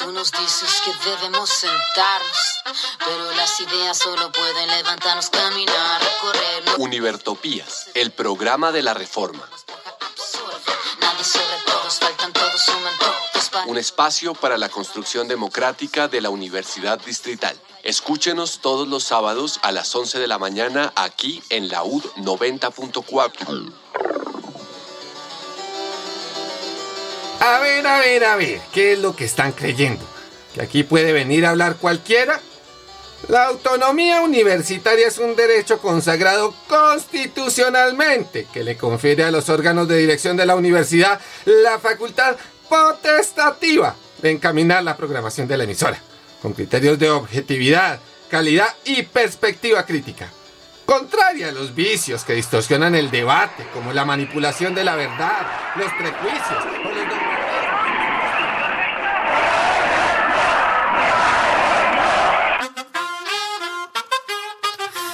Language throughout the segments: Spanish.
Tú nos dices que debemos sentarnos, pero las ideas solo pueden levantarnos, caminar, recorrer. Univertopías, el programa de la reforma. Nadie sobre todos, faltan todos, suman todos. para- Un espacio para la construcción democrática de la Universidad Distrital. Escúchenos todos los sábados a las 11 de la mañana aquí en la UD 90.4. A ver, a ver, a ver, ¿qué es lo que están creyendo? ¿Que aquí puede venir a hablar cualquiera? La autonomía universitaria es un derecho consagrado constitucionalmente que le confiere a los órganos de dirección de la universidad la facultad potestativa de encaminar la programación de la emisora, con criterios de objetividad, calidad y perspectiva crítica. Contraria a los vicios que distorsionan el debate, como la manipulación de la verdad, los prejuicios o los.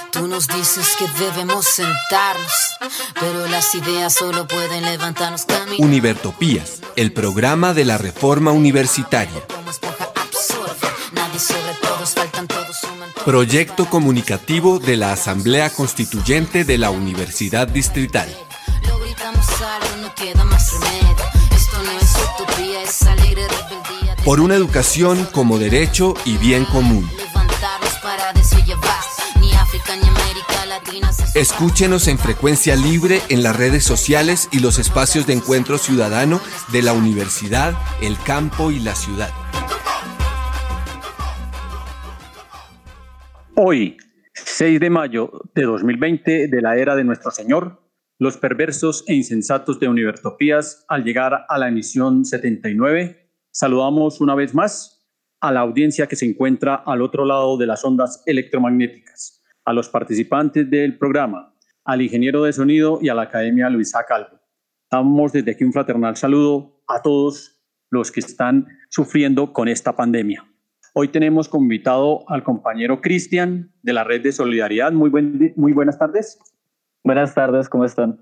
Tú nos dices que debemos sentarnos, pero las ideas solo pueden levantarnos, caminar. Univertopías, el programa de la reforma universitaria. Como esponja absorbe, nadie sobre todos, Proyecto comunicativo de la Asamblea Constituyente de la Universidad Distrital. Por una educación como derecho y bien común. Escúchenos en frecuencia libre en las redes sociales y los espacios de encuentro ciudadano de la universidad, el campo y la ciudad. Hoy, 6 de mayo de 2020, de la era de nuestro Señor, los perversos e insensatos de Univertopías, al llegar a la emisión 79, saludamos una vez más a la audiencia que se encuentra al otro lado de las ondas electromagnéticas, a los participantes del programa, al ingeniero de sonido y a la Academia Luisa Calvo. Damos desde aquí un fraternal saludo a todos los que están sufriendo con esta pandemia. Hoy tenemos como invitado al compañero Cristian de la Red de Solidaridad. Muy, buen, muy buenas tardes. Buenas tardes, ¿cómo están?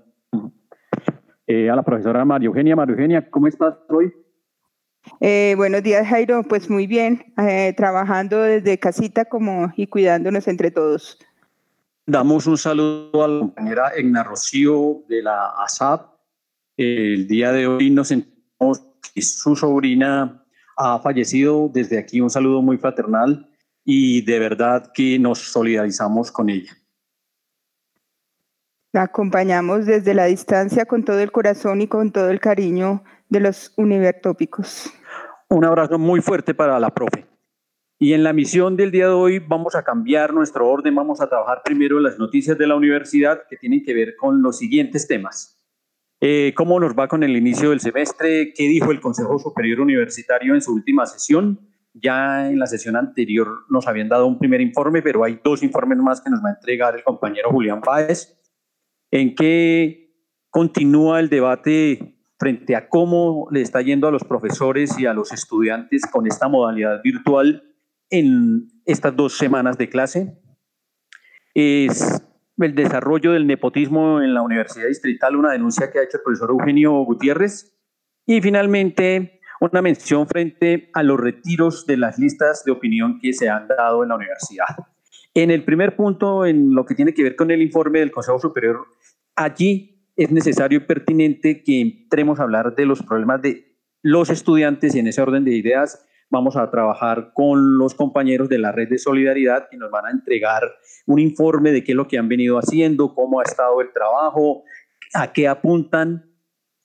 Eh, a la profesora María Eugenia. María Eugenia, ¿cómo estás hoy? Eh, buenos días, Jairo. Pues muy bien, eh, trabajando desde casita como y cuidándonos entre todos. Damos un saludo a la compañera Egna Rocío de la ASAP. El día de hoy nos enteramos que su sobrina ha fallecido. Desde aquí un saludo muy fraternal y de verdad que nos solidarizamos con ella. La acompañamos desde la distancia con todo el corazón y con todo el cariño de los univertópicos. Un abrazo muy fuerte para la profe. Y en la misión del día de hoy vamos a cambiar nuestro orden, vamos a trabajar primero las noticias de la universidad que tienen que ver con los siguientes temas. Eh, ¿Cómo nos va con el inicio del semestre? ¿Qué dijo el Consejo Superior Universitario en su última sesión? Ya en la sesión anterior nos habían dado un primer informe, pero hay dos informes más que nos va a entregar el compañero Julián Páez. ¿En qué continúa el debate frente a cómo le está yendo a los profesores y a los estudiantes con esta modalidad virtual en estas dos semanas de clase. Es el desarrollo del nepotismo en la Universidad Distrital, una denuncia que ha hecho el profesor Eugenio Gutiérrez. Y finalmente, una mención frente a los retiros de las listas de opinión que se han dado en la universidad. En el primer punto, en lo que tiene que ver con el informe del Consejo Superior, allí es necesario y pertinente que entremos a hablar de los problemas de los estudiantes y en ese orden de ideas vamos a trabajar con los compañeros de la red de solidaridad que nos van a entregar un informe de qué es lo que han venido haciendo, cómo ha estado el trabajo, a qué apuntan,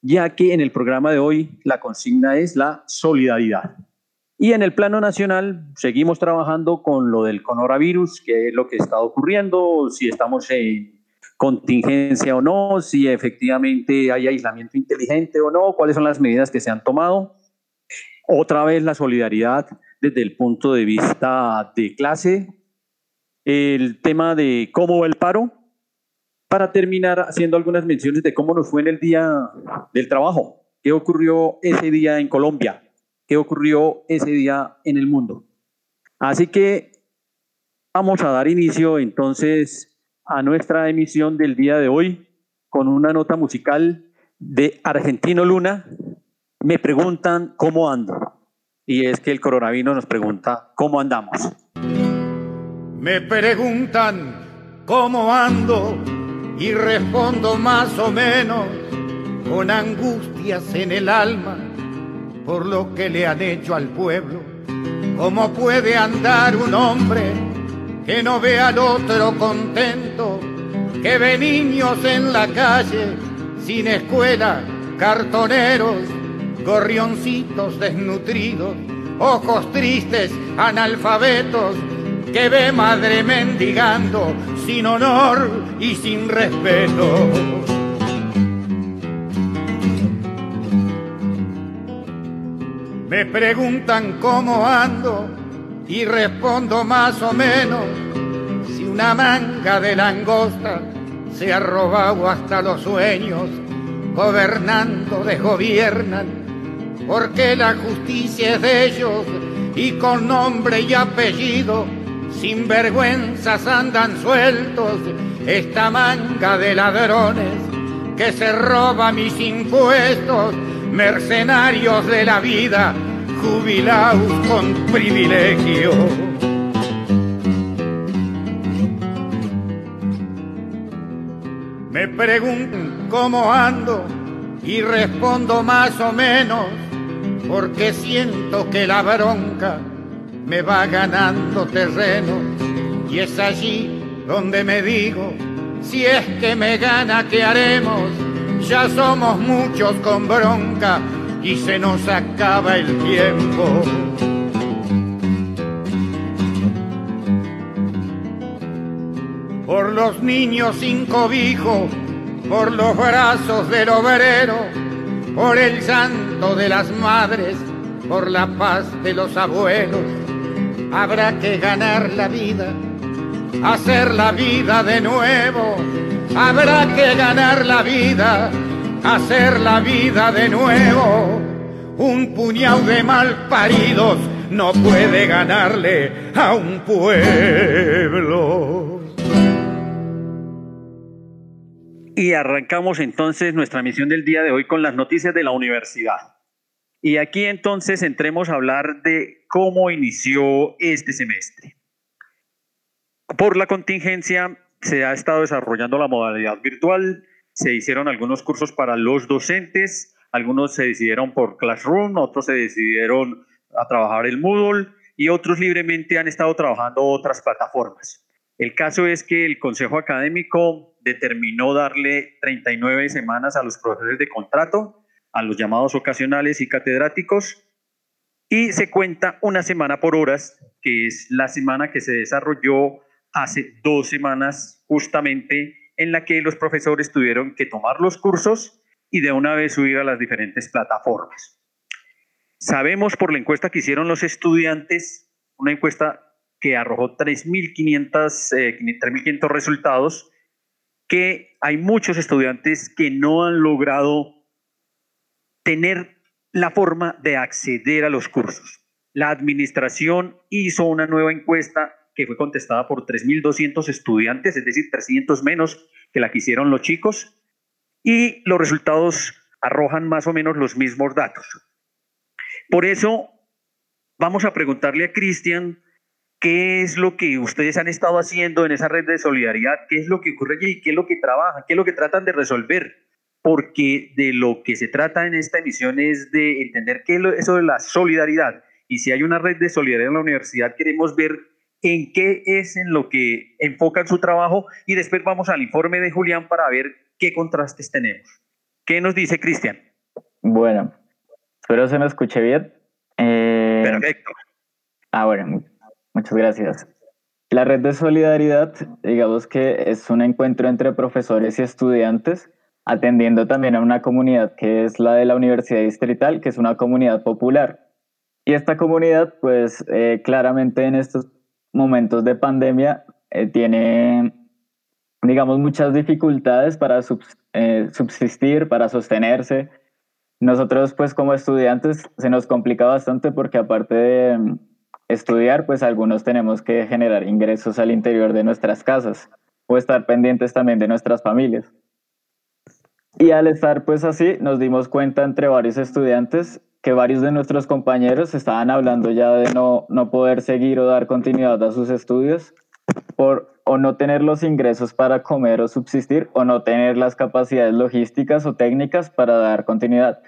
ya que en el programa de hoy la consigna es la solidaridad. Y en el plano nacional seguimos trabajando con lo del coronavirus, qué es lo que está ocurriendo, si estamos en contingencia o no, si efectivamente hay aislamiento inteligente o no, cuáles son las medidas que se han tomado. Otra vez la solidaridad desde el punto de vista de clase, el tema de cómo va el paro, para terminar haciendo algunas menciones de cómo nos fue en el día del trabajo, qué ocurrió ese día en Colombia, qué ocurrió ese día en el mundo. Así que vamos a dar inicio entonces a nuestra emisión del día de hoy con una nota musical de Argentino Luna. Me preguntan cómo ando. y es que el coronavirus nos pregunta cómo andamos. Me preguntan cómo ando y respondo más o menos con angustias en el alma por lo que le han hecho al pueblo. ¿Cómo puede andar un hombre que no ve al otro contento, que ve niños en la calle sin escuela, cartoneros, gorrioncitos desnutridos, ojos tristes, analfabetos, que ve madre mendigando sin honor y sin respeto. Me preguntan cómo ando y respondo más o menos si una manga de langosta se ha robado hasta los sueños, gobernando desgobiernan, porque la justicia es de ellos y con nombre y apellido, sin vergüenzas andan sueltos esta manga de ladrones que se roba mis impuestos, mercenarios de la vida, jubilados con privilegio. Me preguntan cómo ando y respondo más o menos porque siento que la bronca me va ganando terreno y es allí donde me digo, si es que me gana, ¿qué haremos? Ya somos muchos con bronca y se nos acaba el tiempo. Por los niños sin cobijo, por los brazos del obrero, por el santo de las madres, por la paz de los abuelos, habrá que ganar la vida, hacer la vida de nuevo, habrá que ganar la vida hacer la vida de nuevo. Un puñado de mal paridos no puede ganarle a un pueblo. Y arrancamos entonces nuestra misión del día de hoy con las noticias de la universidad. Y aquí entonces entremos a hablar de cómo inició este semestre. Por la contingencia se ha estado desarrollando la modalidad virtual, se hicieron algunos cursos para los docentes, algunos se decidieron por Classroom, otros se decidieron a trabajar el Moodle y otros libremente han estado trabajando otras plataformas. El caso es que el Consejo Académico determinó darle 39 semanas a los profesores de contrato, a los llamados ocasionales y catedráticos, y se cuenta una semana por horas, que es la semana que se desarrolló hace dos semanas justamente en la que los profesores tuvieron que tomar los cursos y de una vez subir a las diferentes plataformas. Sabemos por la encuesta que hicieron los estudiantes, una encuesta que arrojó 3.500 eh, resultados, que hay muchos estudiantes que no han logrado tener la forma de acceder a los cursos. La administración hizo una nueva encuesta que fue contestada por 3.200 estudiantes, es decir, 300 menos que la que hicieron los chicos, y los resultados arrojan más o menos los mismos datos. Por eso, vamos a preguntarle a Cristian qué es lo que ustedes han estado haciendo en esa red de solidaridad, qué es lo que ocurre allí, qué es lo que trabajan, qué es lo que tratan de resolver, porque de lo que se trata en esta emisión es de entender qué es eso de la solidaridad. Y si hay una red de solidaridad en la universidad, queremos ver en qué es en lo que enfocan su trabajo y después vamos al informe de Julián para ver qué contrastes tenemos. ¿Qué nos dice Cristian? Bueno, espero se me escuche bien. Eh, Perfecto. Ah, bueno, muchas gracias. La red de solidaridad, digamos que es un encuentro entre profesores y estudiantes, atendiendo también a una comunidad que es la de la Universidad Distrital, que es una comunidad popular. Y esta comunidad, pues eh, claramente en estos momentos de pandemia eh, tiene, digamos, muchas dificultades para eh, subsistir, para sostenerse. Nosotros, pues como estudiantes, se nos complica bastante porque aparte de estudiar, pues algunos tenemos que generar ingresos al interior de nuestras casas o estar pendientes también de nuestras familias. Y al estar pues así, nos dimos cuenta entre varios estudiantes que varios de nuestros compañeros estaban hablando ya de no, no poder seguir o dar continuidad a sus estudios por o no tener los ingresos para comer o subsistir o no tener las capacidades logísticas o técnicas para dar continuidad.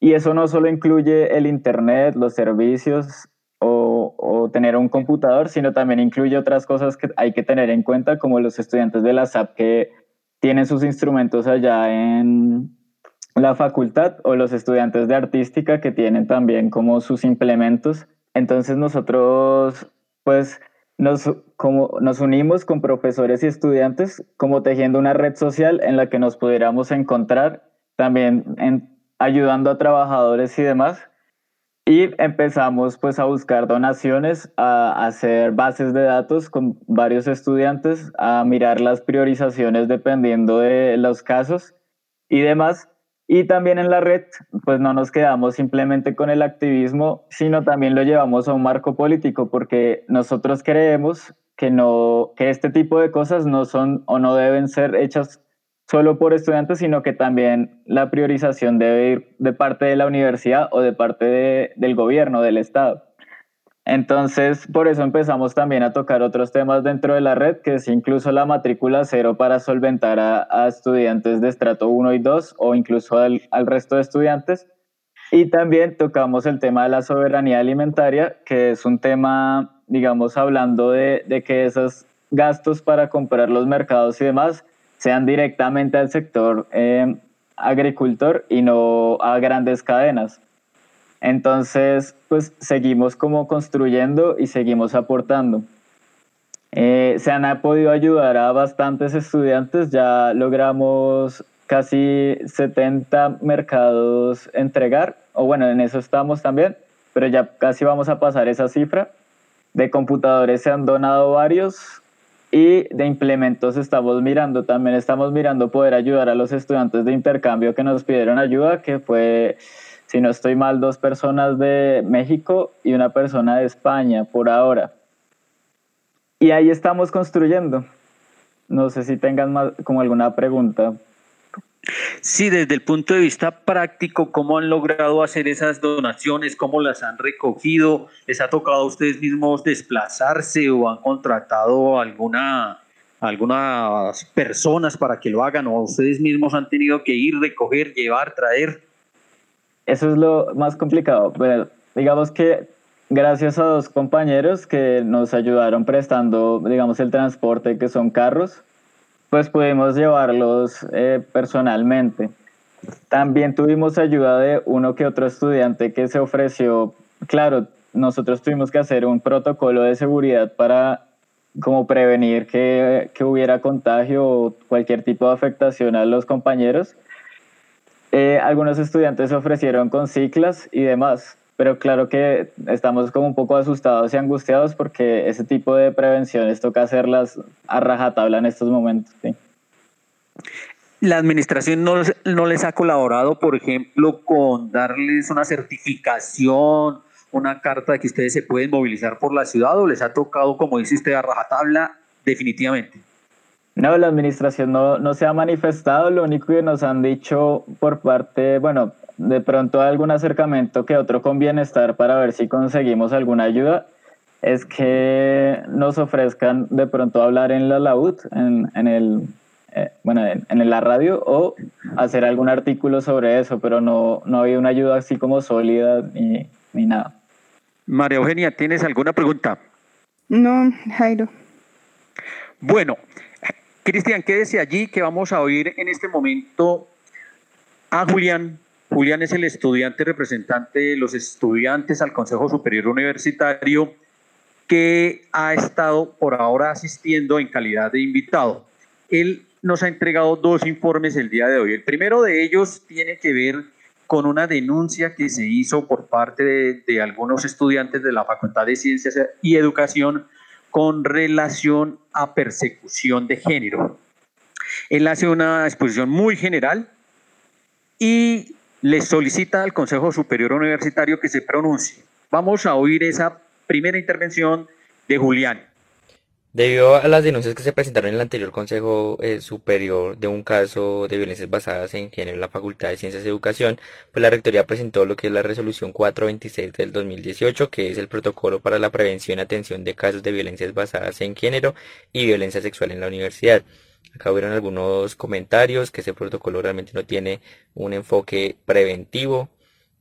Y eso no solo incluye el Internet, los servicios o, tener un computador, sino también incluye otras cosas que hay que tener en cuenta, como los estudiantes de la SAP que tienen sus instrumentos allá en, la facultad o los estudiantes de artística que tienen también como sus implementos. Entonces nosotros pues nos, como, nos unimos con profesores y estudiantes como tejiendo una red social en la que nos pudiéramos encontrar, también en, ayudando a trabajadores y demás. Y empezamos pues a buscar donaciones, a hacer bases de datos con varios estudiantes, a mirar las priorizaciones dependiendo de los casos y demás. Y también en la red, pues no nos quedamos simplemente con el activismo, sino también lo llevamos a un marco político, porque nosotros creemos que, no, que este tipo de cosas no son o no deben ser hechas solo por estudiantes, sino que también la priorización debe ir de parte de la universidad o de parte del gobierno, del Estado. Entonces, por eso empezamos también a tocar otros temas dentro de la red, que es incluso la matrícula cero para solventar a, estudiantes de estrato 1 y 2 o incluso al, resto de estudiantes. Y también tocamos el tema de la soberanía alimentaria, que es un tema, digamos, hablando de, que esos gastos para comprar los mercados y demás sean directamente al sector eh, agricultor y no a grandes cadenas. Entonces, pues seguimos como construyendo y seguimos aportando. Eh, se han podido ayudar a bastantes estudiantes, ya logramos casi 70 mercados entregar, o bueno, en eso estamos también, pero ya casi vamos a pasar esa cifra. De computadores se han donado varios y de implementos estamos mirando, también estamos mirando poder ayudar a los estudiantes de intercambio que nos pidieron ayuda, que fue si no estoy mal, dos personas de México y una persona de España por ahora. Y ahí estamos construyendo. No sé si tengan más, como alguna pregunta. Sí, desde el punto de vista práctico, ¿cómo han logrado hacer esas donaciones? ¿Cómo las han recogido? ¿Les ha tocado a ustedes mismos desplazarse o han contratado alguna, algunas personas para que lo hagan o ustedes mismos han tenido que ir, recoger, llevar, traer? Eso es lo más complicado. Pero digamos que gracias a dos compañeros que nos ayudaron prestando, digamos, el transporte, que son carros, pues pudimos llevarlos eh, personalmente. También tuvimos ayuda de uno que otro estudiante que se ofreció, claro, nosotros tuvimos que hacer un protocolo de seguridad para como prevenir que, que hubiera contagio o cualquier tipo de afectación a los compañeros. Eh, algunos estudiantes se ofrecieron con ciclas y demás, pero claro que estamos como un poco asustados y angustiados porque ese tipo de prevenciones toca hacerlas a rajatabla en estos momentos. ¿La administración no, no les ha colaborado, por ejemplo, con darles una certificación, una carta de que ustedes se pueden movilizar por la ciudad o les ha tocado, como dice usted, a rajatabla definitivamente? No, la administración no, no se ha manifestado, lo único que nos han dicho por parte, bueno, de pronto algún acercamiento que otro con bienestar para ver si conseguimos alguna ayuda, es que nos ofrezcan de pronto hablar en la laúd, en, en el, eh, bueno, en, en, la radio o hacer algún artículo sobre eso, pero no, no había una ayuda así como sólida ni, ni nada. María Eugenia, ¿tienes alguna pregunta? No, Jairo. Bueno, Cristian, quédese allí que vamos a oír en este momento a Julián. Julián es el estudiante representante de los estudiantes al Consejo Superior Universitario que ha estado por ahora asistiendo en calidad de invitado. Él nos ha entregado dos informes el día de hoy. El primero de ellos tiene que ver con una denuncia que se hizo por parte de, de algunos estudiantes de la Facultad de Ciencias y Educación con relación a persecución de género. Él hace una exposición muy general y le solicita al Consejo Superior Universitario que se pronuncie. Vamos a oír esa primera intervención de Julián. Debido a las denuncias que se presentaron en el anterior Consejo eh, Superior de un caso de violencias basadas en género en la Facultad de Ciencias y Educación, pues la Rectoría presentó lo que es la Resolución 426 del 2018, que es el protocolo para la prevención y atención de casos de violencias basadas en género y violencia sexual en la universidad. Acá hubieron algunos comentarios que ese protocolo realmente no tiene un enfoque preventivo,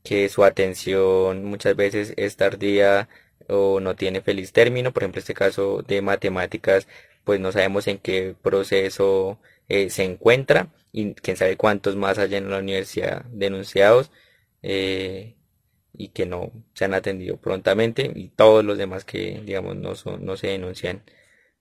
que su atención muchas veces es tardía o no tiene feliz término. Por ejemplo, este caso de matemáticas, pues no sabemos en qué proceso eh, se encuentra y quién sabe cuántos más hay en la universidad denunciados eh, y que no se han atendido prontamente y todos los demás que digamos no, no se denuncian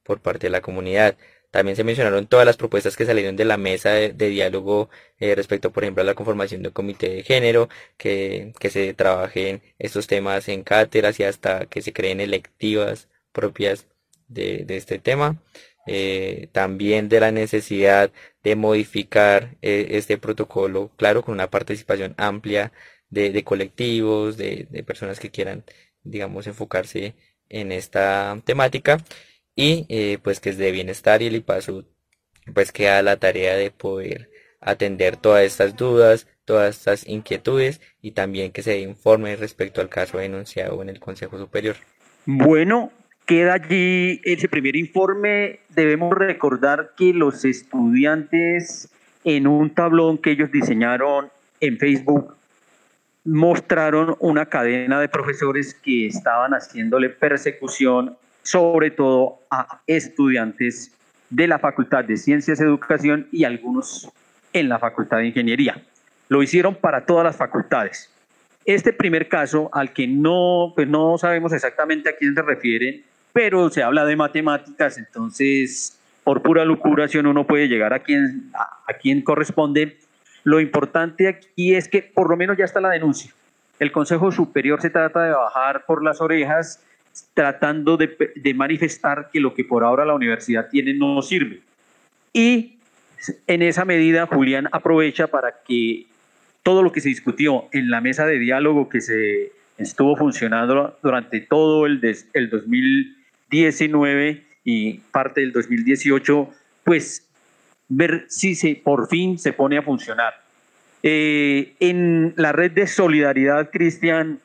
por parte de la comunidad. También se mencionaron todas las propuestas que salieron de la mesa de, diálogo eh, respecto, por ejemplo, a la conformación de un comité de género, que, que se trabajen estos temas en cátedras y hasta que se creen electivas propias de, de este tema. Eh, también de la necesidad de modificar eh, este protocolo, claro, con una participación amplia de, de colectivos, de, de personas que quieran, digamos, enfocarse en esta temática y eh, pues que es de bienestar y el IPASU pues queda la tarea de poder atender todas estas dudas, todas estas inquietudes y también que se informe respecto al caso denunciado en el Consejo Superior. Bueno, queda allí ese primer informe. Debemos recordar que los estudiantes en un tablón que ellos diseñaron en Facebook mostraron una cadena de profesores que estaban haciéndole persecución sobre todo a estudiantes de la Facultad de Ciencias, Educación y algunos en la Facultad de Ingeniería. Lo hicieron para todas las facultades. Este primer caso, al que no, pues no sabemos exactamente a quién se refieren, pero se habla de matemáticas, entonces por pura lucuración uno puede llegar a quien, a, quien corresponde. Lo importante aquí es que por lo menos ya está la denuncia. El Consejo Superior se trata de bajar por las orejas tratando de, manifestar que lo que por ahora la universidad tiene no sirve. Y en esa medida Julián aprovecha para que todo lo que se discutió en la mesa de diálogo que se estuvo funcionando durante todo el, el 2019 y parte del 2018, pues ver si se, por fin se pone a funcionar. Eh, en la red de solidaridad, Cristian,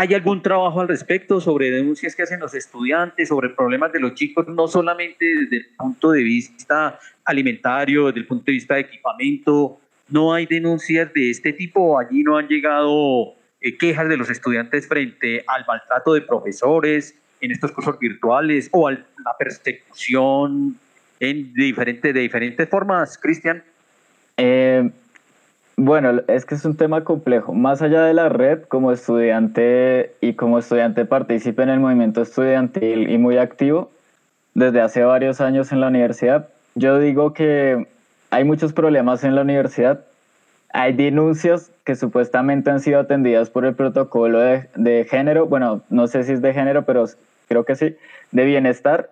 ¿Hay algún trabajo al respecto sobre denuncias que hacen los estudiantes, sobre problemas de los chicos, no solamente desde el punto de vista alimentario, desde el punto de vista de equipamiento? ¿No hay denuncias de este tipo? ¿Allí no han llegado eh, quejas de los estudiantes frente al maltrato de profesores en estos cursos virtuales o a la persecución en diferente, de diferentes formas, Cristian? Eh, bueno, es que es un tema complejo. Más allá de la red, como estudiante y como estudiante participe en el movimiento estudiantil y muy activo desde hace varios años en la universidad, yo digo que hay muchos problemas en la universidad. Hay denuncias que supuestamente han sido atendidas por el protocolo de, de género, bueno, no sé si es de género, pero creo que sí, de bienestar,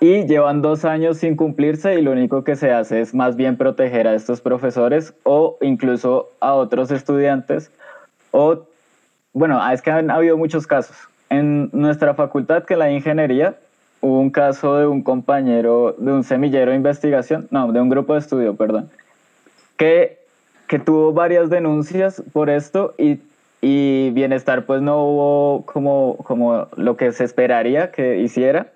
y llevan dos años sin cumplirse y lo único que se hace es más bien proteger a estos profesores o incluso a otros estudiantes o bueno, es que han habido muchos casos. En nuestra facultad, que la ingeniería, hubo un caso de un compañero de un semillero de investigación, no, de un grupo de estudio, perdón, que, que tuvo varias denuncias por esto y, y Bienestar pues no hubo como, como lo que se esperaría que hiciera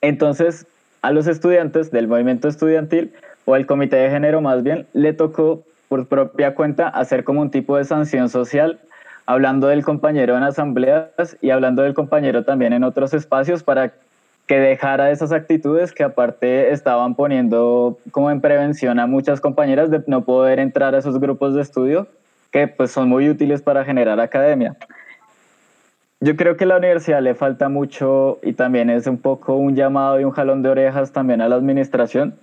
entonces, a los estudiantes del movimiento estudiantil o al comité de género más bien, le tocó por propia cuenta hacer como un tipo de sanción social, hablando del compañero en asambleas y hablando del compañero también en otros espacios para que dejara esas actitudes que aparte estaban poniendo como en prevención a muchas compañeras de no poder entrar a esos grupos de estudio que pues son muy útiles para generar academia. Yo creo que a la universidad le falta mucho y también es un poco un llamado y un jalón de orejas también a la administración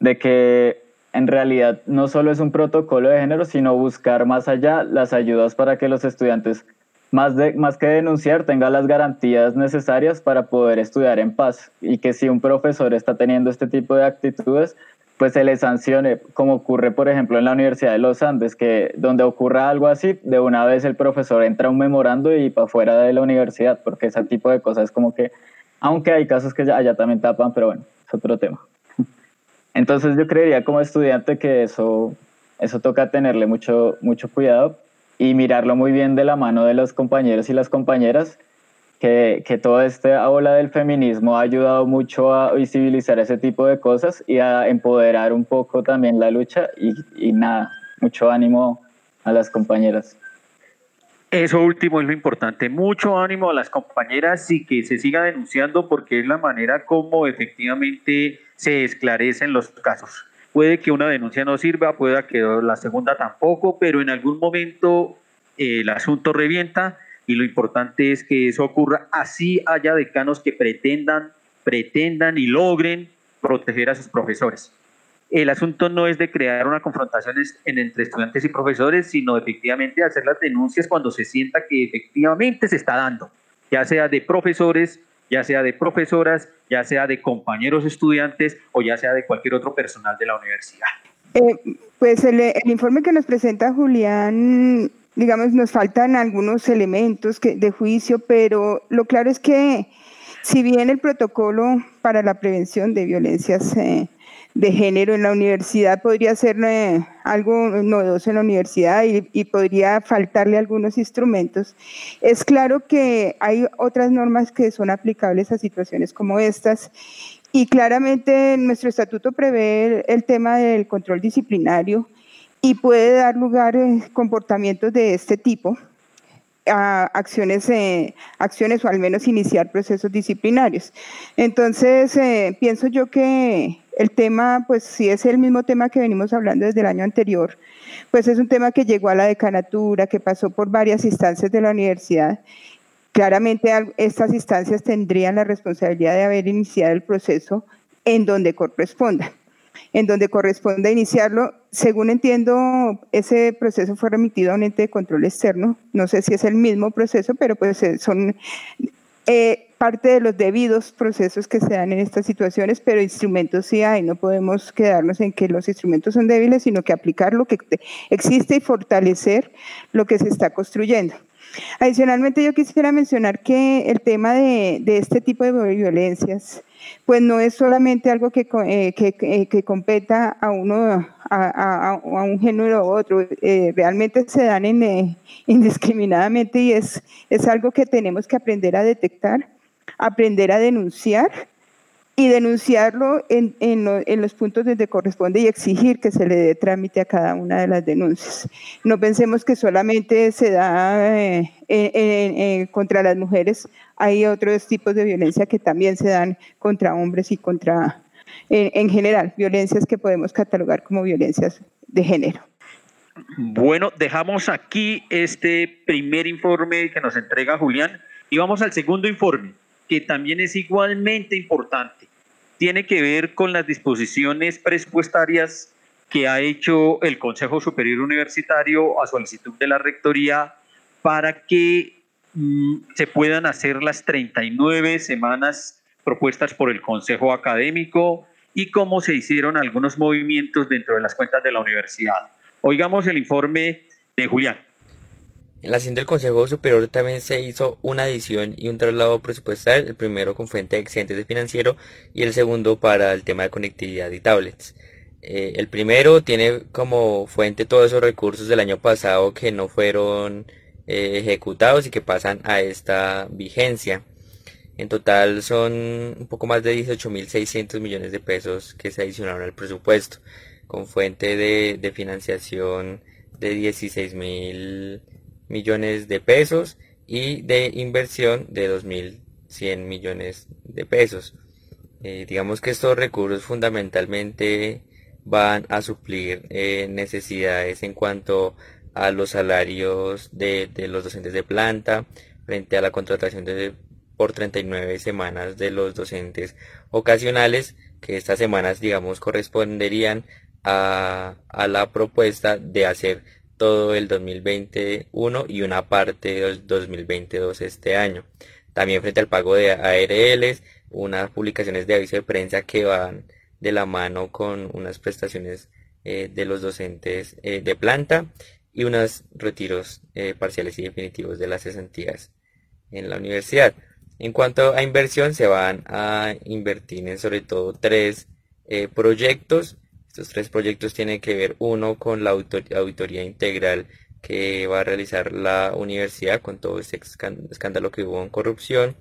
de que en realidad no solo es un protocolo de género, sino buscar más allá las ayudas para que los estudiantes, más, de, más que denunciar, tengan las garantías necesarias para poder estudiar en paz y que si un profesor está teniendo este tipo de actitudes, pues se le sancione, como ocurre, por ejemplo, en la Universidad de los Andes, que donde ocurra algo así, de una vez el profesor entra un memorando y para fuera de la universidad, porque ese tipo de cosas como que aunque hay casos que allá también tapan, pero bueno, es otro tema. Entonces yo creería como estudiante que eso, eso toca tenerle mucho, mucho cuidado y mirarlo muy bien de la mano de los compañeros y las compañeras, que, que toda esta ola del feminismo ha ayudado mucho a visibilizar ese tipo de cosas y a empoderar un poco también la lucha y, y nada, mucho ánimo a las compañeras. Eso último es lo importante. Mucho ánimo a las compañeras y que se siga denunciando porque es la manera como efectivamente se esclarecen los casos. Puede que una denuncia no sirva, pueda que la segunda tampoco, pero en algún momento el asunto revienta y lo importante es que eso ocurra así haya decanos que pretendan, pretendan y logren proteger a sus profesores el asunto no es de crear una confrontación entre estudiantes y profesores, sino efectivamente hacer las denuncias cuando se sienta que efectivamente se está dando, ya sea de profesores, ya sea de profesoras, ya sea de compañeros estudiantes o ya sea de cualquier otro personal de la universidad. Eh, pues el, informe que nos presenta Julián, digamos, nos faltan algunos elementos de juicio, pero lo claro es que si bien el protocolo para la prevención de violencias eh, de género en la universidad podría ser eh, algo novedoso en la universidad y, podría faltarle algunos instrumentos. Es claro que hay otras normas que son aplicables a situaciones como estas y claramente nuestro estatuto prevé el, tema del control disciplinario y puede dar lugar a comportamientos de este tipo a acciones, eh, acciones o al menos iniciar procesos disciplinarios. Entonces, eh, pienso yo que el tema, pues si es el mismo tema que venimos hablando desde el año anterior, pues es un tema que llegó a la decanatura, que pasó por varias instancias de la universidad. Claramente estas instancias tendrían la responsabilidad de haber iniciado el proceso en donde corresponda. En donde corresponda iniciarlo, según entiendo, ese proceso fue remitido a un ente de control externo. No sé si es el mismo proceso, pero pues eh, son eh, parte de los debidos procesos que se dan en estas situaciones, pero instrumentos sí hay, no podemos quedarnos en que los instrumentos son débiles, sino que aplicar lo que existe y fortalecer lo que se está construyendo. Adicionalmente, yo quisiera mencionar que el tema de, este tipo de violencias, pues no es solamente algo que, eh, que, competa a uno, a, un género u otro, eh, realmente se dan eh, indiscriminadamente y es, es algo que tenemos que aprender a detectar, aprender a denunciar y denunciarlo en, en, los puntos donde corresponde y exigir que se le dé trámite a cada una de las denuncias. No pensemos que solamente se da eh, contra las mujeres, hay otros tipos de violencia que también se dan contra hombres y contra, en general, violencias que podemos catalogar como violencias de género. Bueno, dejamos aquí este primer informe que nos entrega Julián y vamos al segundo informe, que también es igualmente importante tiene que ver con las disposiciones presupuestarias que ha hecho el Consejo Superior Universitario a solicitud de la Rectoría para que mm, se puedan hacer las 39 semanas propuestas por el Consejo Académico y cómo se hicieron algunos movimientos dentro de las cuentas de la universidad. Oigamos el informe de Julián. En la sesión del Consejo Superior también se hizo una adición y un traslado presupuestal, el primero con fuente de excedentes de financiero y el segundo para el tema de conectividad y tablets. Eh, el primero tiene como fuente todos esos recursos del año pasado que no fueron eh, ejecutados y que pasan a esta vigencia. En total son un poco más de 18.600 millones de pesos que se adicionaron al presupuesto, con fuente de, de financiación de 16.000 millones de pesos y de inversión de 2.100 millones de pesos. Eh, digamos que estos recursos fundamentalmente van a suplir eh, necesidades en cuanto a los salarios de, los docentes de planta frente a la contratación de por 39 semanas de los docentes ocasionales que estas semanas digamos corresponderían a, a la propuesta de hacer todo el 2021 y una parte del 2022 este año. También frente al pago de ARLs, unas publicaciones de aviso de prensa que van de la mano con unas prestaciones eh, de los docentes eh, de planta y unos retiros eh, parciales y definitivos de las cesantías en la universidad. En cuanto a inversión, se van a invertir en sobre todo tres proyectos. Estos tres proyectos tienen que ver uno con la auditoría integral que va a realizar la universidad con todo este escándalo que hubo en corrupción.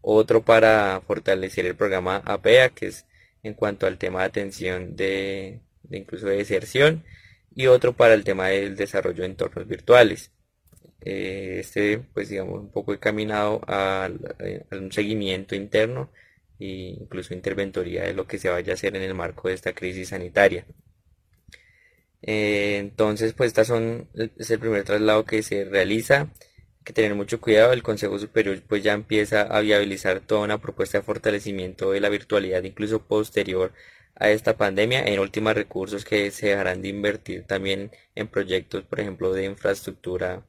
Otro para fortalecer el programa APEA, que es en cuanto al tema de atención de, incluso de deserción. Y otro para el tema del desarrollo de entornos virtuales. Eh, este, pues digamos, un poco encaminado a, a un seguimiento interno e incluso interventoría de lo que se vaya a hacer en el marco de esta crisis sanitaria. Eh, entonces, pues estas son, es el primer traslado que se realiza. Hay que tener mucho cuidado. El Consejo Superior pues ya empieza a viabilizar toda una propuesta de fortalecimiento de la virtualidad, incluso posterior a esta pandemia, en últimos recursos que se dejarán de invertir también en proyectos, por ejemplo, de infraestructura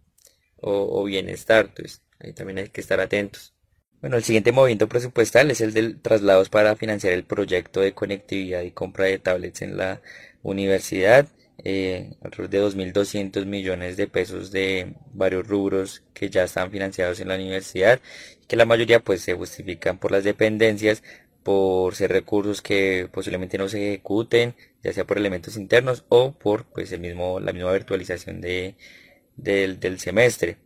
o, o bienestar. Entonces, ahí también hay que estar atentos. Bueno, el siguiente movimiento presupuestal es el de traslados para financiar el proyecto de conectividad y compra de tablets en la universidad eh, alrededor de 2.200 millones de pesos de varios rubros que ya están financiados en la universidad, que la mayoría pues se justifican por las dependencias, por ser recursos que posiblemente no se ejecuten, ya sea por elementos internos o por pues el mismo, la misma virtualización de, del, del semestre.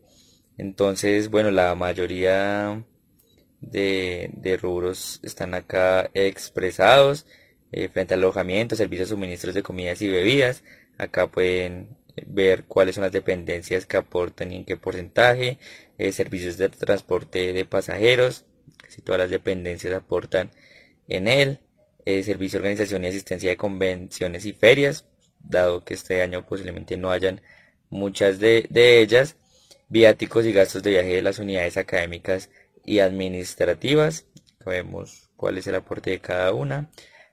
Entonces, bueno, la mayoría de, rubros están acá expresados eh, frente al alojamiento, servicios, suministros de comidas y bebidas, Acá pueden ver cuáles son las dependencias que aportan y en qué porcentaje, eh, servicios de transporte de pasajeros, si todas las dependencias aportan en él, eh, servicio organización y asistencia de convenciones y ferias, dado que este año posiblemente no hayan muchas de, de ellas, viáticos y gastos de viaje de las unidades académicas y administrativas, vemos cuál es el aporte de cada una,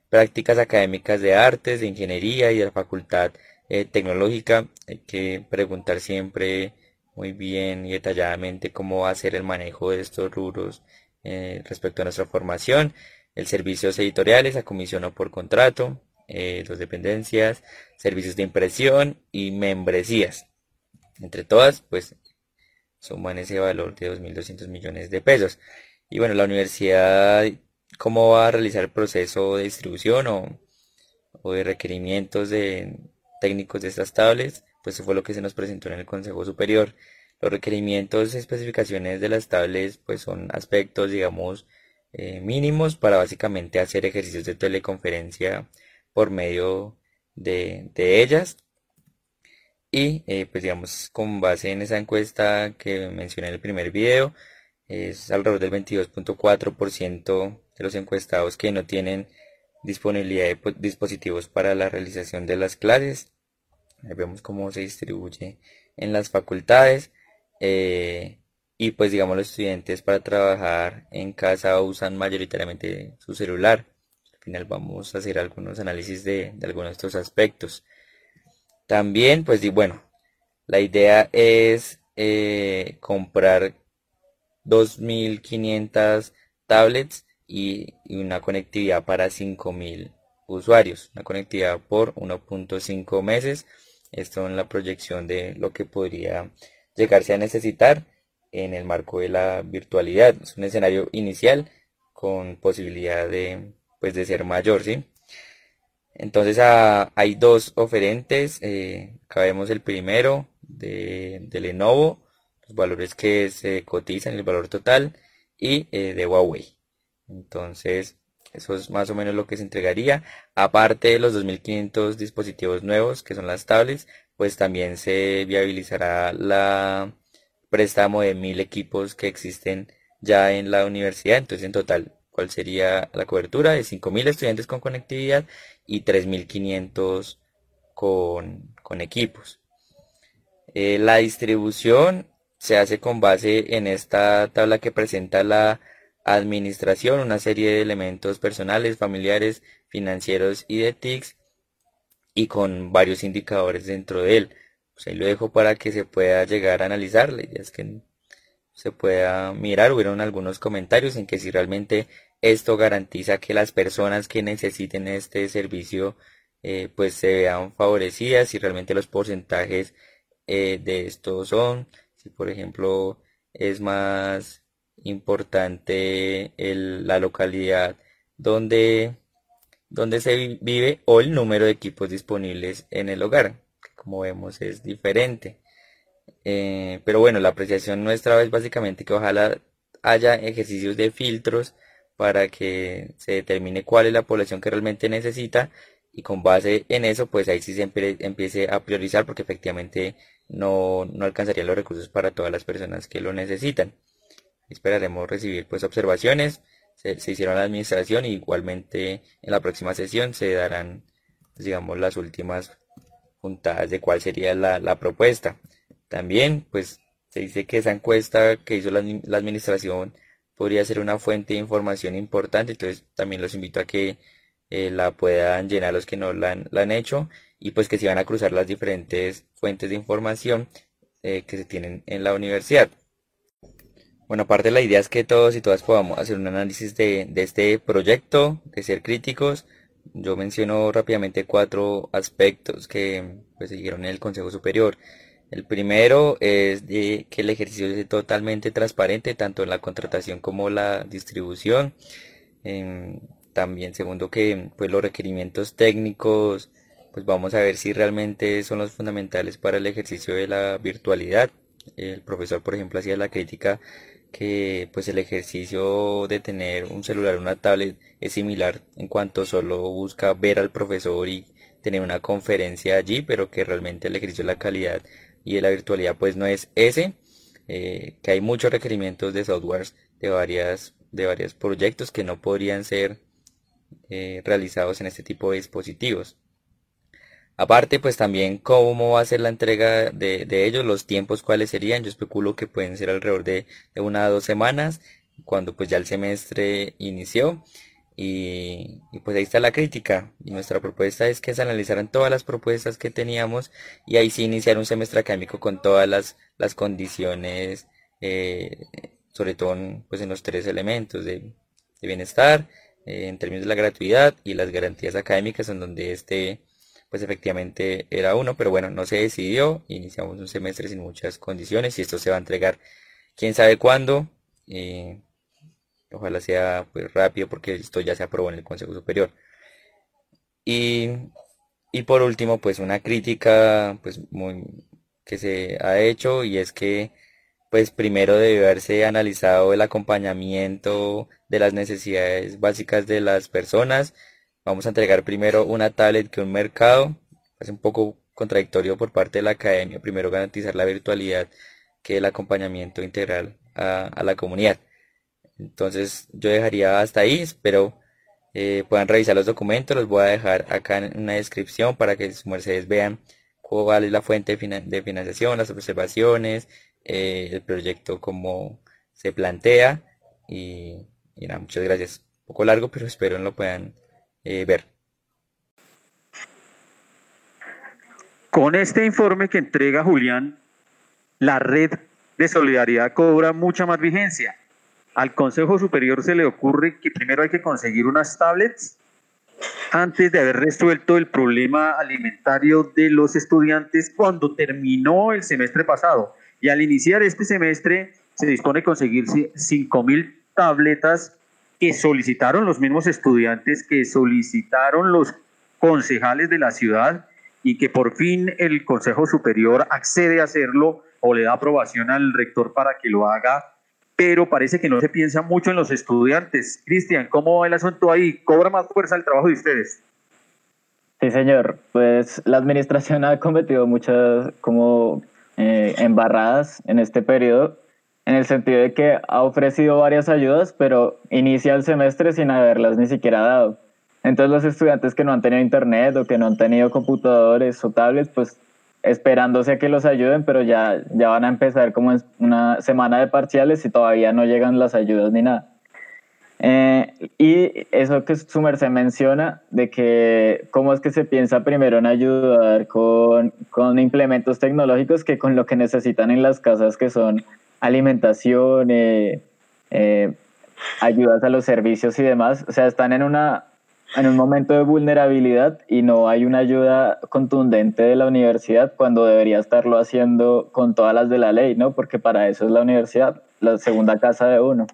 prácticas académicas de artes, de ingeniería y de la facultad eh, tecnológica. Hay que preguntar siempre muy bien y detalladamente cómo va a ser el manejo de estos rubros eh, respecto a nuestra formación. El servicios editoriales a comisión o por contrato, eh, las dependencias, servicios de impresión y membresías. Entre todas, pues suman ese valor de 2.200 millones de pesos. Y bueno, la universidad, ¿cómo va a realizar el proceso de distribución o, de requerimientos de, técnicos de estas tablets, pues eso fue lo que se nos presentó en el Consejo Superior. Los requerimientos y especificaciones de las tablets pues son aspectos, digamos, eh, mínimos para básicamente hacer ejercicios de teleconferencia por medio de, ellas. Y eh, pues digamos, con base en esa encuesta que mencioné en el primer video, es alrededor del 22.4% de los encuestados que no tienen disponibilidad de dispositivos para la realización de las clases. Vemos cómo se distribuye en las facultades. Eh, y pues digamos los estudiantes para trabajar en casa usan mayoritariamente su celular. Al final vamos a hacer algunos análisis de, algunos de estos aspectos. También pues bueno, la idea es eh, comprar 2.500 tablets y, una conectividad para 5000 usuarios, una conectividad por 1.5 meses. Esto en la proyección de lo que podría llegarse a necesitar en el marco de la virtualidad. Es un escenario inicial con posibilidad de, pues, de ser mayor, ¿sí? Entonces hay dos oferentes. Eh, el primero de, de, Lenovo, los valores que se cotizan, el valor total, y eh, de Huawei. Entonces, eso es más o menos lo que se entregaría. Aparte de los 2.500 dispositivos nuevos, que son las tablets, pues también se viabilizará la préstamo de 1.000 equipos que existen ya en la universidad. Entonces, en total, ¿cuál sería la cobertura? De 5.000 estudiantes con conectividad y 3.500 con, con equipos. Eh, la distribución se hace con base en esta tabla que presenta la administración, una serie de elementos personales, familiares, financieros y de TICS y con varios indicadores dentro de él. Pues ahí lo dejo para que se pueda llegar a analizar. La idea es que se pueda mirar. Hubieron algunos comentarios en que si realmente esto garantiza que las personas que necesiten este servicio eh, pues se vean favorecidas, si realmente los porcentajes eh, de esto son, si por ejemplo es más importante la localidad donde, donde se vive o el número de equipos disponibles en el hogar, que como vemos es diferente. Eh, pero bueno, la apreciación nuestra es básicamente que ojalá haya ejercicios de filtros para que se determine cuál es la población que realmente necesita y con base en eso pues ahí sí se empiece a priorizar porque efectivamente no, no alcanzaría los recursos para todas las personas que lo necesitan. Esperaremos recibir pues observaciones, se, hicieron la administración y igualmente en la próxima sesión se darán digamos las últimas puntadas de cuál sería la, la propuesta. También pues se dice que esa encuesta que hizo la, administración podría ser una fuente de información importante, entonces también los invito a que eh, la puedan llenar los que no la han, hecho y pues que se van a cruzar las diferentes fuentes de información eh, que se tienen en la universidad. Bueno, aparte la idea es que todos y todas podamos hacer un análisis de, de este proyecto, de ser críticos. Yo menciono rápidamente cuatro aspectos que pues, siguieron en el Consejo Superior. El primero es que el ejercicio sea totalmente transparente, tanto en la contratación como la distribución. también, segundo, que pues, los requerimientos técnicos, pues vamos a ver si realmente son los fundamentales para el ejercicio de la virtualidad. El profesor, por ejemplo, hacía la crítica que pues el ejercicio de tener un celular una tablet es similar en cuanto solo busca ver al profesor y tener una conferencia allí, pero que realmente el ejercicio de la calidad y de la virtualidad pues no es ese, eh, que hay muchos requerimientos de softwares de varias de varios proyectos que no podrían ser eh, realizados en este tipo de dispositivos. Aparte, pues también cómo va a ser la entrega de, ellos, los tiempos cuáles serían. Yo especulo que pueden ser alrededor de, de una a dos semanas, cuando pues ya el semestre inició. Y, pues ahí está la crítica. Y nuestra propuesta es que se analizaran todas las propuestas que teníamos y ahí sí iniciar un semestre académico con todas las, las condiciones, eh, sobre todo en, pues en los tres elementos de, bienestar, eh, en términos de la gratuidad y las garantías académicas en donde este pues efectivamente era uno, pero bueno, no se decidió, iniciamos un semestre sin muchas condiciones y esto se va a entregar quién sabe cuándo. Eh, Ojalá sea pues rápido porque esto ya se aprobó en el Consejo Superior. Y, y por último, pues una crítica pues muy que se ha hecho y es que pues primero debe haberse analizado el acompañamiento de las necesidades básicas de las personas. Vamos a entregar primero una tablet que un mercado. Es un poco contradictorio por parte de la academia. Primero garantizar la virtualidad que el acompañamiento integral a, a la comunidad. Entonces yo dejaría hasta ahí, espero eh, puedan revisar los documentos, los voy a dejar acá en una descripción para que sus mercedes vean cuál es la fuente de, financiación, las observaciones, eh, el proyecto como se plantea y, nada, muchas gracias. Un poco largo, pero espero lo puedan eh, ver. Con este informe que entrega Julián, la red de solidaridad cobra mucha más vigencia al Consejo Superior se le ocurre que primero hay que conseguir unas tablets antes de haber resuelto el problema alimentario de los estudiantes cuando terminó el semestre pasado. Y al iniciar este semestre se dispone conseguir 5.000 tabletas que solicitaron los mismos estudiantes, que solicitaron los concejales de la ciudad y que por fin el Consejo Superior accede a hacerlo o le da aprobación al rector para que lo haga pero parece que no se piensa mucho en los estudiantes. Cristian, ¿cómo va el asunto ahí? ¿Cobra más fuerza el trabajo de ustedes? Sí, señor. Pues la administración ha cometido muchas como eh, embarradas en este periodo, en el sentido de que ha ofrecido varias ayudas, pero inicia el semestre sin haberlas ni siquiera dado. Entonces los estudiantes que no han tenido internet o que no han tenido computadores o tablets, pues esperándose a que los ayuden, pero ya, ya van a empezar como una semana de parciales y todavía no llegan las ayudas ni nada. Eh, y eso que su merced menciona, de que cómo es que se piensa primero en ayudar con, con implementos tecnológicos que con lo que necesitan en las casas, que son alimentación, eh, eh, ayudas a los servicios y demás. O sea, están en una en un momento de vulnerabilidad y no hay una ayuda contundente de la universidad cuando debería estarlo haciendo con todas las de la ley, ¿no? Porque para eso es la universidad. la segunda casa de uno.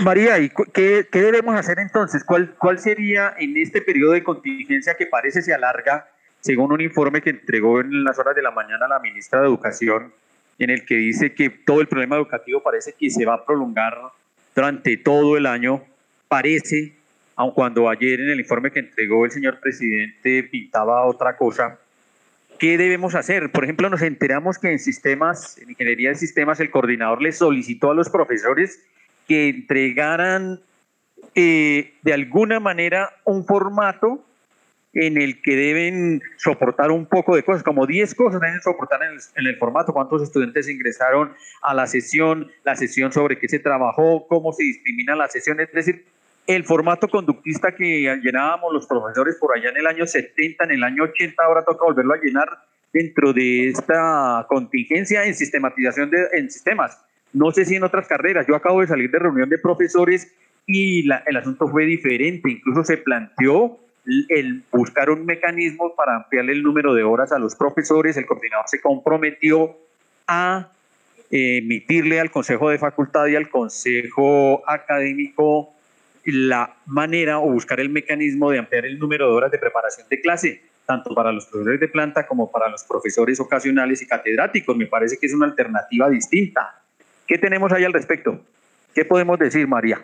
María, ¿y qué, qué, debemos hacer entonces? ¿Cuál, ¿Cuál sería en este periodo de contingencia que parece se alarga, según un informe que entregó en las horas de la mañana la ministra de Educación, en el que dice que todo el problema educativo parece que se va a prolongar durante todo el año? Parece, aun cuando ayer en el informe que entregó el señor presidente pintaba otra cosa, ¿qué debemos hacer? Por ejemplo, nos enteramos que en sistemas, en ingeniería de sistemas, el coordinador le solicitó a los profesores que entregaran eh, de alguna manera un formato en el que deben soportar un poco de cosas, como 10 cosas deben soportar en el, en el, formato, cuántos estudiantes ingresaron a la sesión, la sesión sobre qué se trabajó, cómo se discrimina la sesión, es decir, el formato conductista que llenábamos los profesores por allá en el año 70, en el año 80, ahora toca volverlo a llenar dentro de esta contingencia en sistematización de, en sistemas. No sé si en otras carreras, yo acabo de salir de reunión de profesores y la, el asunto fue diferente, incluso se planteó el buscar un mecanismo para ampliarle el número de horas a los profesores, el coordinador se comprometió a emitirle al Consejo de Facultad y al Consejo Académico la manera o buscar el mecanismo de ampliar el número de horas de preparación de clase, tanto para los profesores de planta como para los profesores ocasionales y catedráticos. Me parece que es una alternativa distinta. ¿Qué tenemos ahí al respecto? ¿Qué podemos decir, María?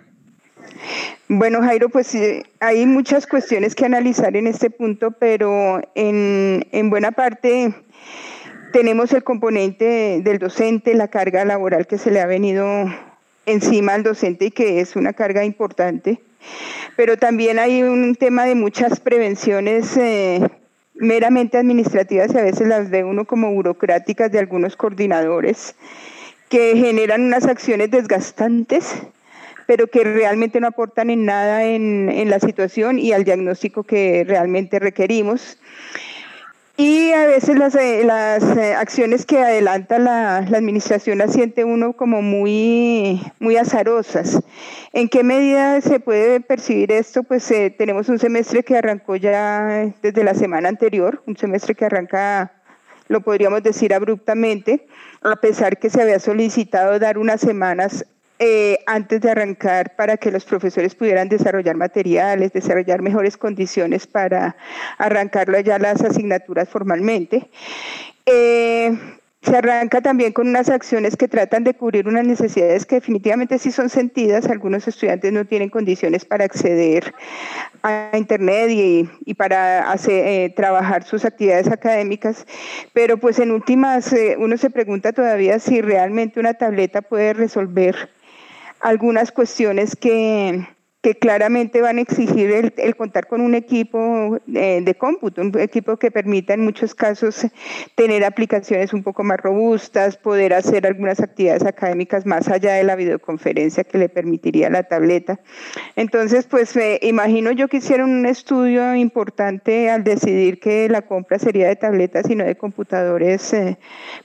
Bueno, Jairo, pues hay muchas cuestiones que analizar en este punto, pero en, en buena parte tenemos el componente del docente, la carga laboral que se le ha venido encima al docente y que es una carga importante. Pero también hay un tema de muchas prevenciones eh, meramente administrativas y a veces las ve uno como burocráticas de algunos coordinadores que generan unas acciones desgastantes pero que realmente no aportan en nada en, en la situación y al diagnóstico que realmente requerimos. Y a veces las, eh, las eh, acciones que adelanta la, la, administración las siente uno como muy, muy azarosas. ¿En qué medida se puede percibir esto? Pues eh, tenemos un semestre que arrancó ya desde la semana anterior, un semestre que arranca, lo podríamos decir abruptamente, a pesar que se había solicitado dar unas semanas eh, antes de arrancar para que los profesores pudieran desarrollar materiales, desarrollar mejores condiciones para arrancarlo ya las asignaturas formalmente. Eh, se arranca también con unas acciones que tratan de cubrir unas necesidades que definitivamente sí son sentidas. Algunos estudiantes no tienen condiciones para acceder a Internet y, para eh, trabajar sus actividades académicas, pero pues en últimas uno se pregunta todavía si realmente una tableta puede resolver algunas cuestiones que, que claramente van a exigir el, contar con un equipo eh, de cómputo, un equipo que permita en muchos casos tener aplicaciones un poco más robustas, poder hacer algunas actividades académicas más allá de la videoconferencia que le permitiría la tableta. Entonces, pues me imagino yo que hicieron un estudio importante al decidir que la compra sería de tabletas y no de computadores eh,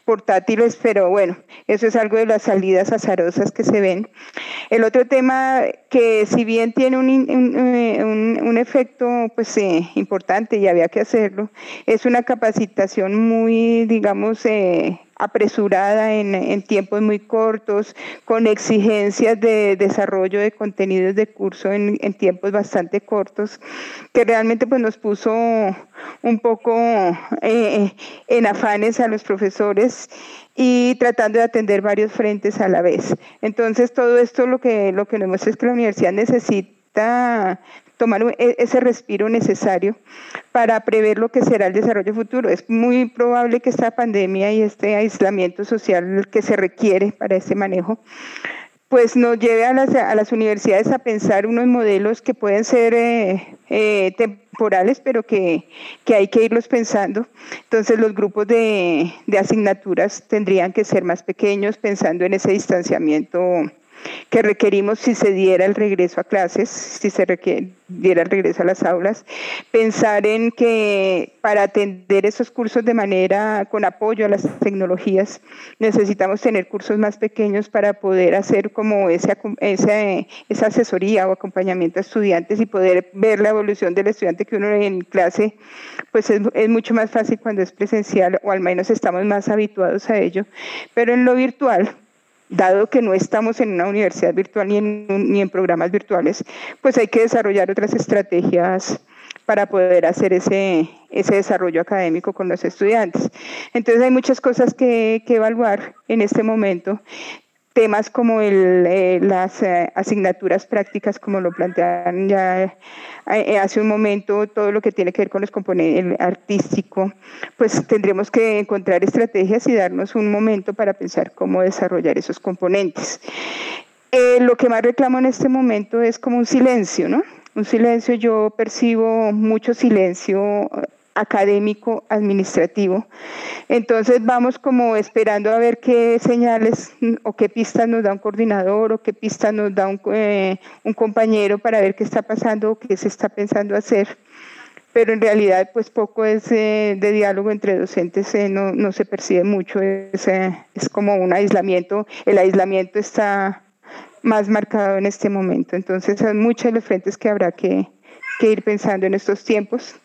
portátiles, pero bueno, eso es algo de las salidas azarosas que se ven. El otro tema que si bien tiene eh, un, un, efecto pues, eh, importante y había que hacerlo. Es una capacitación muy, digamos, eh, apresurada en, en, tiempos muy cortos, con exigencias de desarrollo de contenidos de curso en, tiempos bastante cortos, que realmente pues, nos puso un poco en afanes a los profesores y tratando de atender varios frentes a la vez. Entonces, todo esto lo que, lo que muestra es que la universidad necesita tomar e, ese respiro necesario para prever lo que será el desarrollo futuro. Es muy probable que esta pandemia y este aislamiento social que se requiere para ese manejo pues nos lleve a las, a las universidades a pensar unos modelos que pueden ser eh, eh, temporales, pero que, que, hay que irlos pensando. Entonces los grupos de, de, asignaturas tendrían que ser más pequeños, pensando en ese distanciamiento que requerimos si se diera el regreso a clases, si se diera el regreso a las aulas, pensar en que para atender esos cursos de manera con apoyo a las tecnologías necesitamos tener cursos más pequeños para poder hacer como ese, esa asesoría o acompañamiento a estudiantes y poder ver la evolución del estudiante que uno en clase, pues es, es mucho más fácil cuando es presencial o al menos estamos más habituados a ello, pero en lo virtual dado que no estamos en una universidad virtual ni en, programas virtuales, pues hay que desarrollar otras estrategias para poder hacer ese, ese desarrollo académico con los estudiantes. Entonces hay muchas cosas que, que evaluar en este momento temas como el, eh, las eh, asignaturas prácticas, como lo plantearon ya eh, hace un momento, todo lo que tiene que ver con los componentes artístico, pues tendremos que encontrar estrategias y darnos un momento para pensar cómo desarrollar esos componentes. lo que más reclamo en este momento es como un silencio, ¿no? Un silencio, yo percibo mucho silencio académico administrativo. Entonces vamos como esperando a ver qué señales o qué pistas nos da un coordinador o qué pistas nos da un, eh, un compañero para ver qué está pasando o qué se está pensando hacer. Pero en realidad pues poco es eh, de diálogo entre docentes, eh, no, no, se percibe mucho, es, es como un aislamiento, el aislamiento está más marcado en este momento. Entonces son muchos los frentes que habrá que, que ir pensando en estos tiempos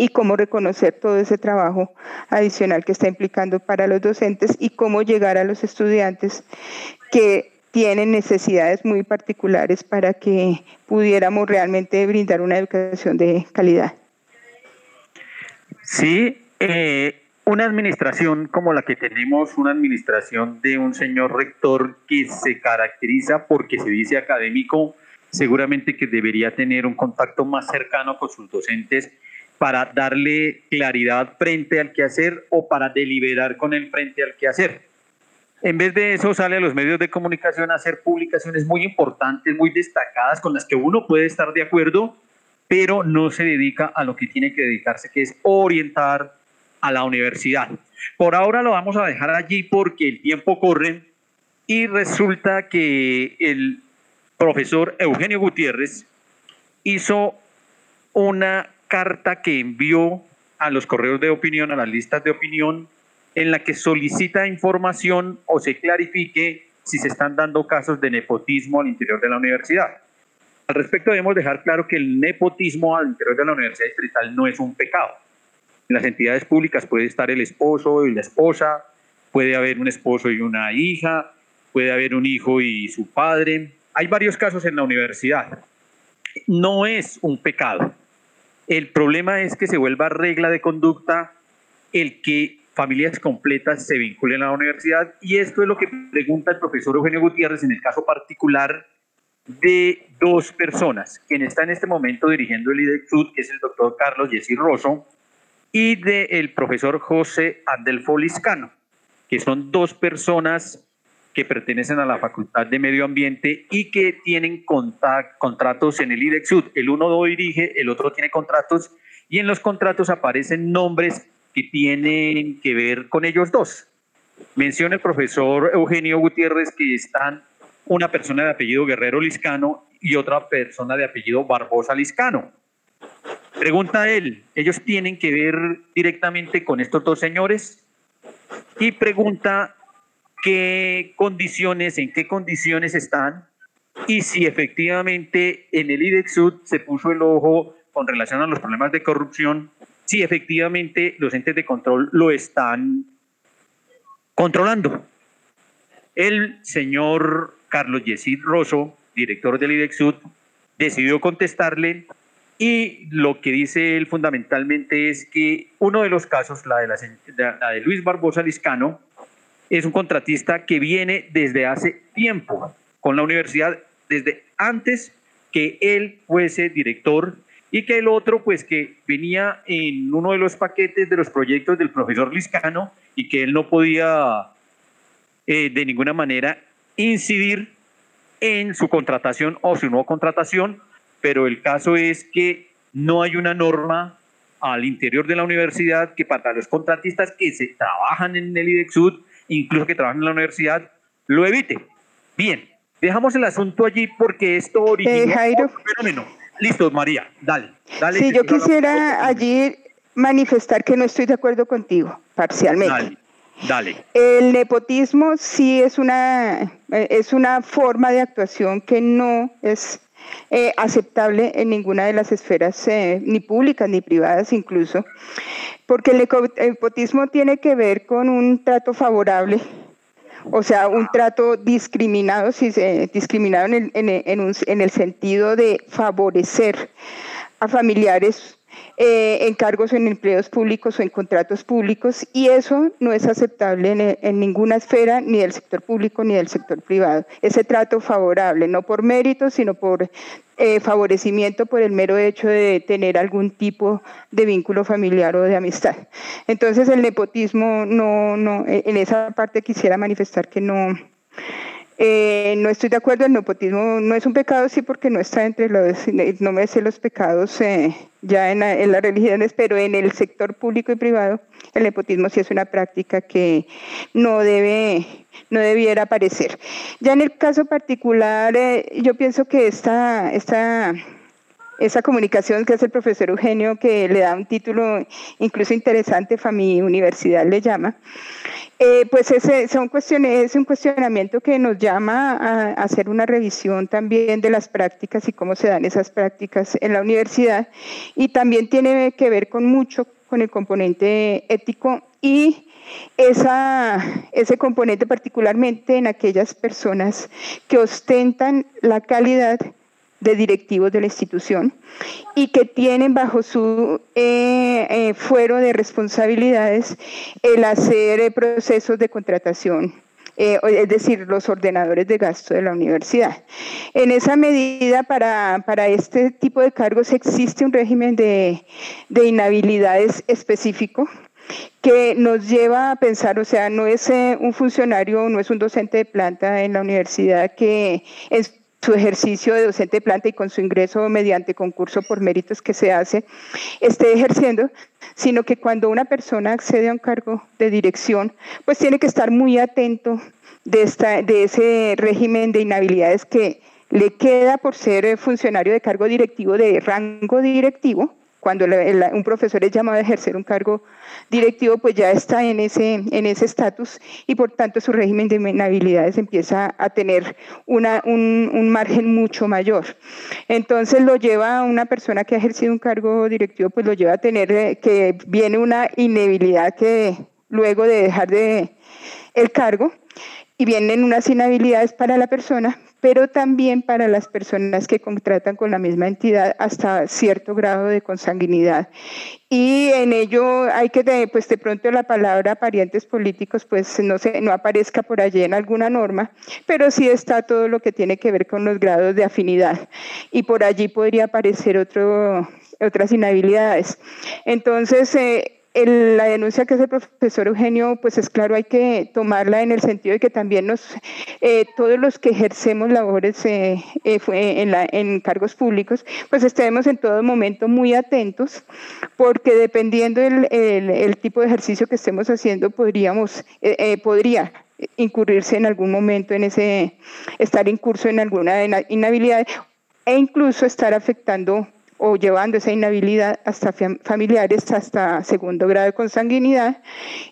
y cómo reconocer todo ese trabajo adicional que está implicando para los docentes y cómo llegar a los estudiantes que tienen necesidades muy particulares para que pudiéramos realmente brindar una educación de calidad. Sí, eh, una administración como la que tenemos, una administración de un señor rector que se caracteriza porque se dice académico, seguramente que debería tener un contacto más cercano con sus docentes para darle claridad frente al que hacer o para deliberar con él frente al que hacer. En vez de eso sale a los medios de comunicación a hacer publicaciones muy importantes, muy destacadas, con las que uno puede estar de acuerdo, pero no se dedica a lo que tiene que dedicarse, que es orientar a la universidad. Por ahora lo vamos a dejar allí porque el tiempo corre y resulta que el profesor Eugenio Gutiérrez hizo una carta que envió a los correos de opinión, a las listas de opinión, en la que solicita información o se clarifique si se están dando casos de nepotismo al interior de la universidad. Al respecto debemos dejar claro que el nepotismo al interior de la universidad distrital no es un pecado. En las entidades públicas puede estar el esposo y la esposa, puede haber un esposo y una hija, puede haber un hijo y su padre. Hay varios casos en la universidad. No es un pecado. El problema es que se vuelva regla de conducta el que familias completas se vinculen a la universidad y esto es lo que pregunta el profesor Eugenio Gutiérrez en el caso particular de dos personas, quien está en este momento dirigiendo el IDEXUD, que es el doctor Carlos Jessy Rosso, y del profesor José Adelfo Liscano, que son dos personas que pertenecen a la Facultad de Medio Ambiente y que tienen contratos en el IDEXUD. El uno lo dirige, el otro tiene contratos y en los contratos aparecen nombres que tienen que ver con ellos dos. Menciona el profesor Eugenio Gutiérrez que están una persona de apellido Guerrero Liscano y otra persona de apellido Barbosa Liscano. Pregunta él, ¿ellos tienen que ver directamente con estos dos señores? Y pregunta qué condiciones, en qué condiciones están y si efectivamente en el IDEXUD se puso el ojo con relación a los problemas de corrupción, si efectivamente los entes de control lo están controlando. El señor Carlos Yesid Rosso, director del IDEXUD, decidió contestarle y lo que dice él fundamentalmente es que uno de los casos, la de, la, la de Luis Barbosa Liscano, es un contratista que viene desde hace tiempo con la universidad, desde antes que él fuese director y que el otro, pues que venía en uno de los paquetes de los proyectos del profesor Liscano y que él no podía eh, de ninguna manera incidir en su contratación o su no contratación, pero el caso es que no hay una norma al interior de la universidad que para los contratistas que se trabajan en el IDEXUD incluso que trabajan en la universidad, lo evite. Bien, Dejamos el asunto allí porque esto originó Eh, un fenómeno. Listo, María, dale. dale Sí, yo quisiera allí manifestar que no estoy de acuerdo contigo, parcialmente. Dale, dale. El nepotismo sí es una, eh, es una forma de actuación que no es eh, aceptable en ninguna de las esferas, eh, ni públicas ni privadas incluso, porque el nepotismo tiene que ver con un trato favorable, o sea, un trato discriminado, si se, discriminado en el, en en el sentido de favorecer a familiares eh, en cargos en empleos públicos o en contratos públicos y eso no es aceptable en, ninguna esfera ni del sector público ni del sector privado. Ese trato favorable, no por mérito, sino por eh, favorecimiento por el mero hecho de tener algún tipo de vínculo familiar o de amistad. Entonces el nepotismo no, no, eh, en esa parte quisiera manifestar que no, eh, no estoy de acuerdo, el nepotismo no es un pecado, sí, porque no está entre los, no me sé los pecados ya en, la- en las religiones, pero en el sector público y privado, el nepotismo sí es una práctica que no debe, no debiera aparecer. Ya en el caso particular, eh, yo pienso que esta, esta esa comunicación que hace el profesor Eugenio, que le da un título incluso interesante, FAMI Universidad le llama, eh, pues ese son cuestiones, es un cuestionamiento que nos llama a, a hacer una revisión también de las prácticas y cómo se dan esas prácticas en la universidad. Y también tiene que ver con mucho con el componente ético y esa, ese componente particularmente en aquellas personas que ostentan la calidad de directivos de la institución y que tienen bajo su eh, eh, fuero de responsabilidades el hacer eh, procesos de contratación, es decir, los ordenadores de gasto de la universidad. En esa medida, para, para este tipo de cargos existe un régimen de, de inhabilidades específico que nos lleva a pensar, o sea, no es un funcionario, no es un docente de planta en la universidad que en su ejercicio de docente de planta y con su ingreso mediante concurso por méritos que se hace, esté ejerciendo, sino que cuando una persona accede a un cargo de dirección, pues tiene que estar muy atento de, esta, de ese régimen de inhabilidades que le queda por ser eh, funcionario de cargo directivo de rango directivo, cuando un profesor es llamado a ejercer un cargo directivo, pues ya está en ese en ese estatus y por tanto su régimen de inhabilidades empieza a tener una, un, un margen mucho mayor. Entonces lo lleva a una persona que ha ejercido un cargo directivo, pues lo lleva a tener eh, que viene una inhabilidad que luego de dejar de el cargo y vienen unas inhabilidades para la persona, pero también para las personas que contratan con la misma entidad hasta cierto grado de consanguinidad. Y en ello hay que, pues de pronto la palabra parientes políticos, pues no, se, no aparezca por allí en alguna norma, pero sí está todo lo que tiene que ver con los grados de afinidad. Y por allí podría aparecer otro, otras inhabilidades. Entonces, eh, el- la denuncia que hace el profesor Eugenio, pues es claro, hay que tomarla en el sentido de que también nos, eh, todos los que ejercemos labores eh, eh, en, la- en cargos públicos, pues estemos en todo momento muy atentos, porque dependiendo del el, tipo de ejercicio que estemos haciendo, podríamos, eh, eh, podría incurrirse en algún momento en ese, estar en curso en alguna inhabilidad e incluso estar afectando o llevando esa inhabilidad hasta fam- familiares hasta segundo grado de consanguinidad.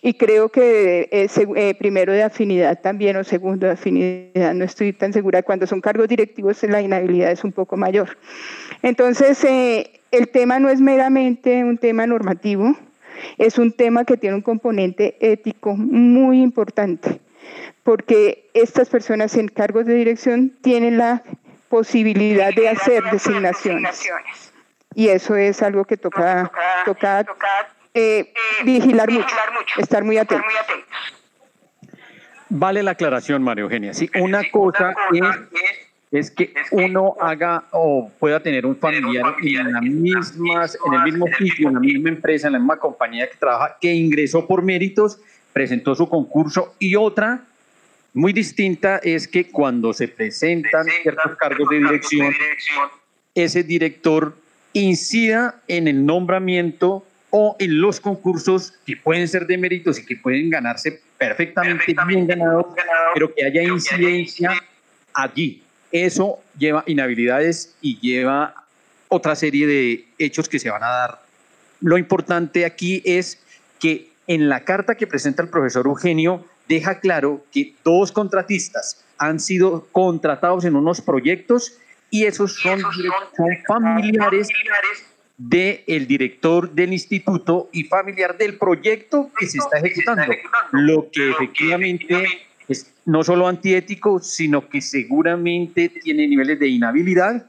Y creo que eh, eh, primero de afinidad también o segundo de afinidad, no estoy tan segura, cuando son cargos directivos la inhabilidad es un poco mayor. Entonces, eh, el tema no es meramente un tema normativo, es un tema que tiene un componente ético muy importante, porque estas personas en cargos de dirección tienen la posibilidad de hacer designaciones. Y eso es algo que toca, toca eh, vigilar mucho, estar muy atentos. Vale la aclaración, María Eugenia. Sí, una cosa es, es que uno haga o pueda tener un familiar en, las mismas, en el mismo sitio, en la misma empresa, en la misma compañía que trabaja, que ingresó por méritos, presentó su concurso y otra muy distinta es que cuando se presentan ciertos cargos de dirección, ese director incida en el nombramiento o en los concursos que pueden ser de méritos y que pueden ganarse perfectamente bien ganados, pero que haya incidencia allí. Eso lleva inhabilidades y lleva otra serie de hechos que se van a dar. Lo importante aquí es que en la carta que presenta el profesor Eugenio deja claro que dos contratistas han sido contratados en unos proyectos y esos son, familiares del director del instituto y familiar del proyecto que se está ejecutando, lo que efectivamente es no solo antiético, sino que seguramente tiene niveles de inhabilidad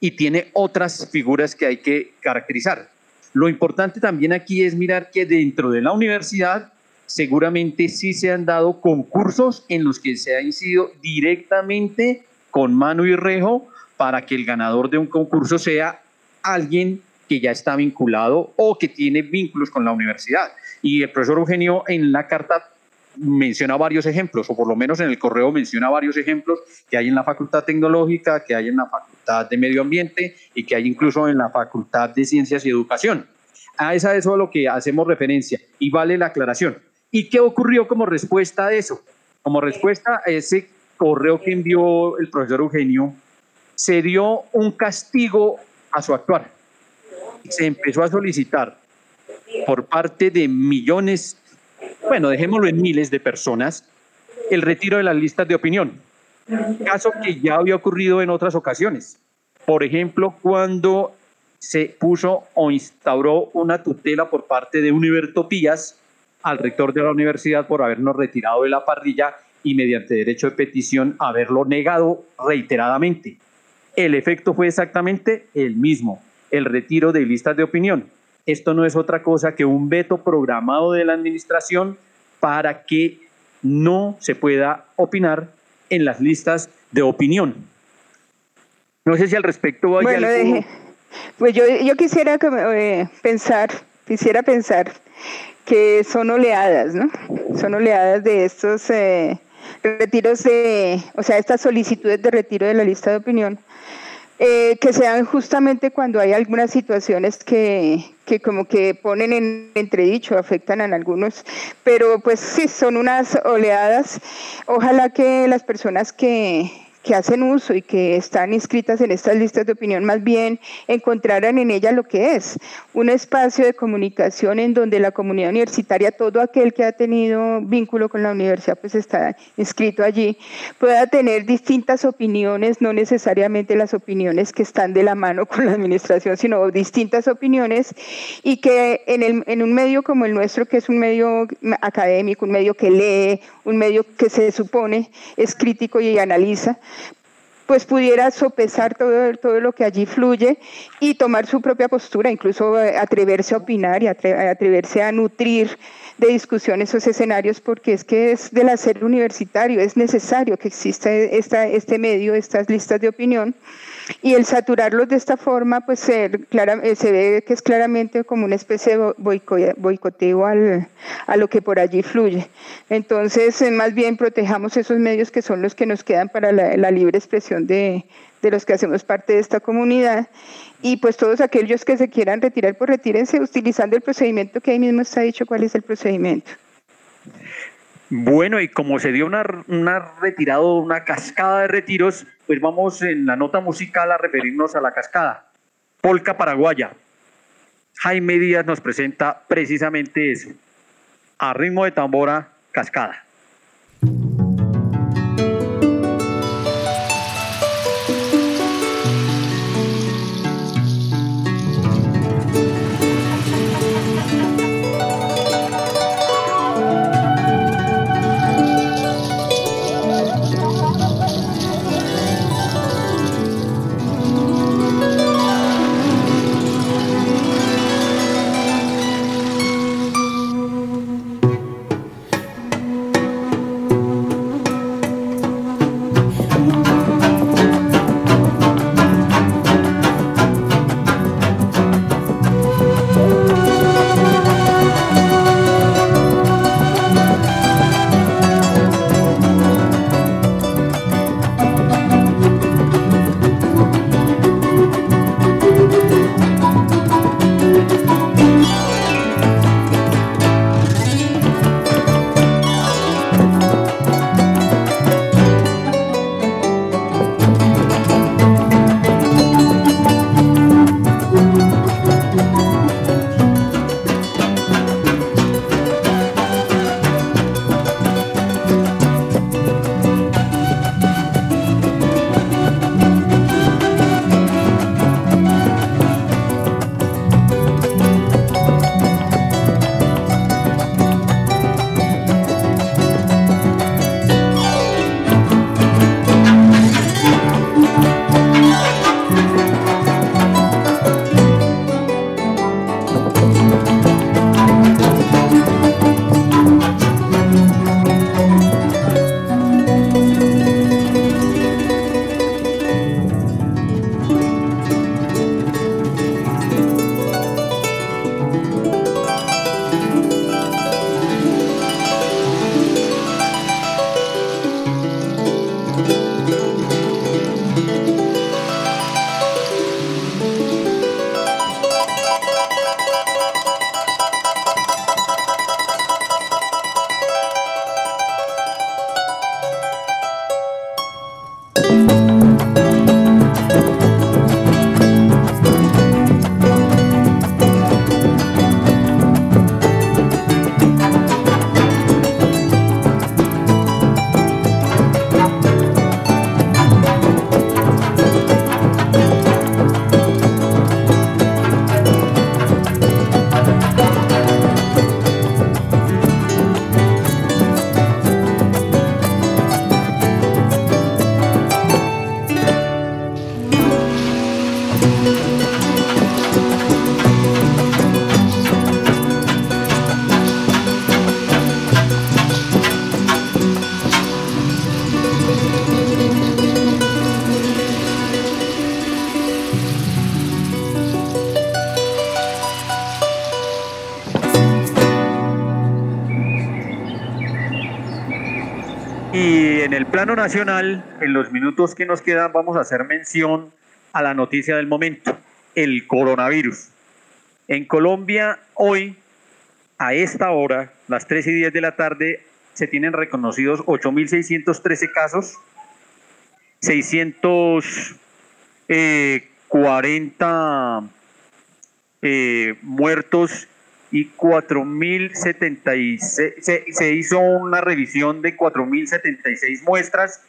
y tiene otras figuras que hay que caracterizar. Lo importante también aquí es mirar que dentro de la universidad seguramente sí se han dado concursos en los que se ha incidido directamente con mano y rejo para que el ganador de un concurso sea alguien que ya está vinculado o que tiene vínculos con la universidad. Y el profesor Eugenio en la carta menciona varios ejemplos, o por lo menos en el correo menciona varios ejemplos que hay en la Facultad Tecnológica, que hay en la Facultad de Medio Ambiente y que hay incluso en la Facultad de Ciencias y Educación. A esa eso a lo que hacemos referencia y vale la aclaración. ¿Y qué ocurrió como respuesta a eso? Como respuesta a ese correo que envió el profesor Eugenio, se dio un castigo a su actuar. Se empezó a solicitar por parte de millones, bueno, dejémoslo en miles de personas, el retiro de las listas de opinión. Caso que ya había ocurrido en otras ocasiones. Por ejemplo, cuando se puso o instauró una tutela por parte de Univertopías al rector de la universidad por habernos retirado de la parrilla y mediante derecho de petición haberlo negado reiteradamente. El efecto fue exactamente el mismo, el retiro de listas de opinión. Esto no es otra cosa que un veto programado de la administración para que no se pueda opinar en las listas de opinión. No sé si al respecto hay bueno, Pues yo, yo quisiera eh, pensar, quisiera pensar que son oleadas, ¿no? Son oleadas de estos eh, retiros de, o sea, estas solicitudes de retiro de la lista de opinión, eh, que se dan justamente cuando hay algunas situaciones que, que como que ponen en entredicho, afectan a algunos, pero pues sí, son unas oleadas. Ojalá que las personas que, que hacen uso y que están inscritas en estas listas de opinión más bien encontraran en ella lo que es un espacio de comunicación en donde la comunidad universitaria, todo aquel que ha tenido vínculo con la universidad, pues está inscrito allí, pueda tener distintas opiniones, no necesariamente las opiniones que están de la mano con la administración, sino distintas opiniones y que en, el, en un medio como el nuestro, que es un medio académico, un medio que lee, un medio que se supone es crítico y analiza, pues pudiera sopesar todo, todo lo que allí fluye y tomar su propia postura, incluso eh, atreverse a opinar y atreverse a nutrir de discusión esos escenarios, porque es que es del hacer universitario, es necesario que exista esta, este medio, estas listas de opinión, y el saturarlos de esta forma, pues se, eh, se ve que es claramente como una especie de boicoteo al, a lo que por allí fluye. Entonces, eh, más bien protejamos esos medios que son los que nos quedan para la, libre expresión de, de los que hacemos parte de esta comunidad y pues todos aquellos que se quieran retirar, pues retírense utilizando el procedimiento que ahí mismo está dicho cuál es el procedimiento. Bueno, y como se dio una, una retirada, una cascada de retiros, pues vamos en la nota musical a referirnos a la cascada. Polca paraguaya. Jaime Díaz nos presenta precisamente eso. A ritmo de tambora, cascada. Plano nacional, en los minutos que nos quedan, vamos a hacer mención a la noticia del momento, el coronavirus. En Colombia, hoy, a esta hora, las 3 y 10 de la tarde, se tienen reconocidos 8.613 casos, 640 eh, eh, muertos y 4.076, se, se hizo una revisión de 4.076 muestras.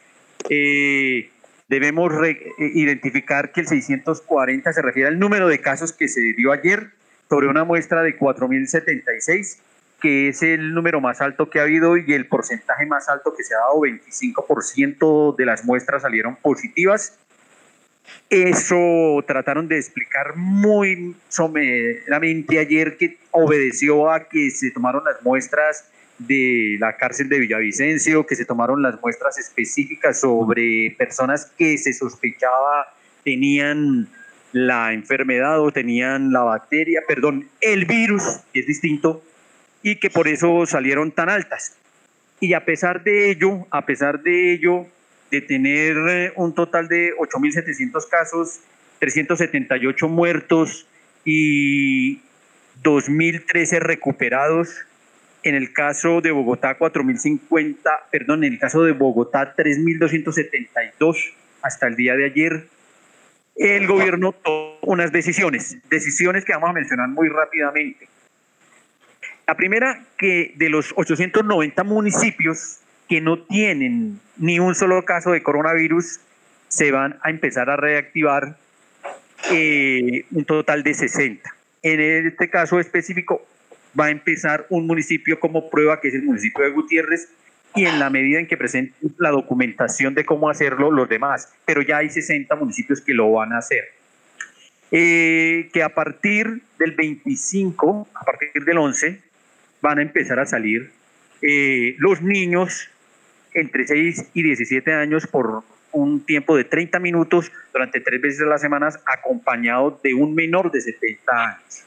Eh, debemos identificar que el 640 se refiere al número de casos que se dio ayer sobre una muestra de 4.076, que es el número más alto que ha habido y el porcentaje más alto que se ha dado, 25% de las muestras salieron positivas eso trataron de explicar muy someramente ayer que obedeció a que se tomaron las muestras de la cárcel de Villavicencio, que se tomaron las muestras específicas sobre personas que se sospechaba tenían la enfermedad o tenían la bacteria, perdón, el virus, que es distinto, y que por eso salieron tan altas. Y a pesar de ello, a pesar de ello, de tener eh, un total de 8.700 casos, 378 muertos y 2.013 recuperados. En el caso de Bogotá, 4.050, perdón, en el caso de Bogotá, 3.272 hasta el día de ayer. El gobierno tomó unas decisiones, decisiones que vamos a mencionar muy rápidamente. La primera, que de los 890 municipios que no tienen ni un solo caso de coronavirus, se van a empezar a reactivar eh, un total de 60. En este caso específico va a empezar un municipio como prueba, que es el municipio de Gutiérrez, y en la medida en que presenten la documentación de cómo hacerlo los demás, pero ya hay 60 municipios que lo van a hacer. Eh, que a partir del 25, a partir del 11, van a empezar a salir eh, los niños entre 6 y 17 años por un tiempo de 30 minutos durante tres veces a las semanas acompañado de un menor de 70 años.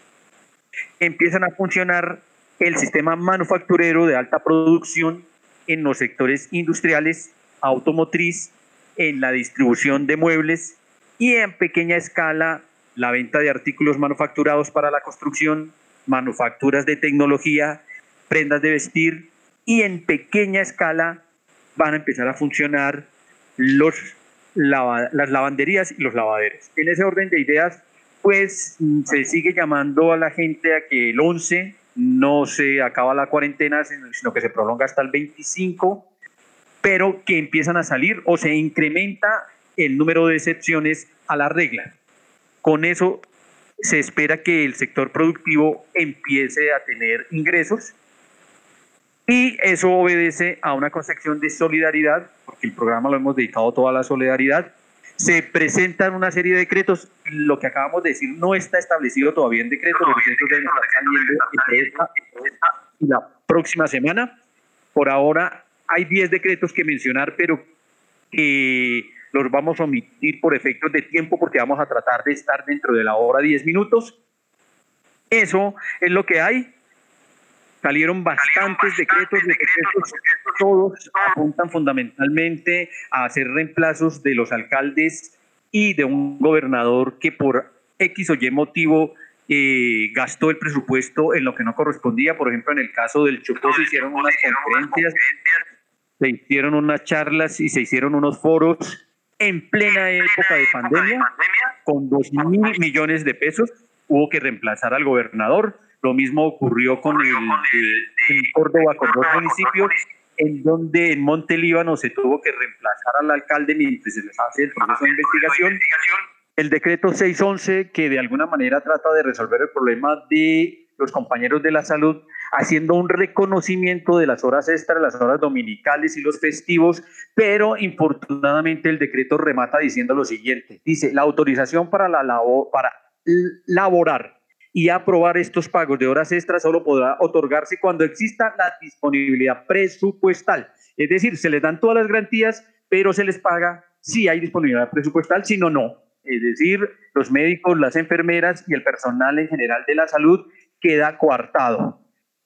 Empiezan a funcionar el sistema manufacturero de alta producción en los sectores industriales, automotriz, en la distribución de muebles y en pequeña escala la venta de artículos manufacturados para la construcción, manufacturas de tecnología, prendas de vestir y en pequeña escala van a empezar a funcionar las lavanderías y los lavaderos. En ese orden de ideas, pues se sigue llamando a la gente a que el 11 no se acaba la cuarentena, sino que se prolonga hasta el 25, pero que empiezan a salir o se incrementa el número de excepciones a la regla. Con eso se espera que el sector productivo empiece a tener ingresos y eso obedece a una concepción de solidaridad, porque el programa lo hemos dedicado toda la solidaridad. Se presentan una serie de decretos, lo que acabamos de decir no está establecido todavía en decreto, los decretos deben estar saliendo entre esta y la próxima semana. Por ahora hay 10 decretos que mencionar, pero que los vamos a omitir por efectos de tiempo porque vamos a tratar de estar dentro de la hora 10 minutos. Eso es lo que hay. Salieron bastantes decretos, decretos, todos apuntan fundamentalmente a hacer reemplazos de los alcaldes y de un gobernador que por X o Y motivo eh, gastó el presupuesto en lo que no correspondía. Por ejemplo, en el caso del Chocó se hicieron unas conferencias, se hicieron unas charlas y se hicieron unos foros en plena época de pandemia, con 2 mil millones de pesos, hubo que reemplazar al gobernador. Lo mismo ocurrió con el, en Córdoba, con dos municipios, en donde en Monte Líbano se tuvo que reemplazar al alcalde mientras se les hace el proceso de investigación. El decreto 611, que de alguna manera trata de resolver el problema de los compañeros de la salud, haciendo un reconocimiento de las horas extras, las horas dominicales y los festivos, pero infortunadamente el decreto remata diciendo lo siguiente. Dice, la autorización para, la labor, para laborar y aprobar estos pagos de horas extras solo podrá otorgarse cuando exista la disponibilidad presupuestal. Es decir, se les dan todas las garantías, pero se les paga si hay disponibilidad presupuestal, si no, no. Es decir, los médicos, las enfermeras y el personal en general de la salud queda coartado.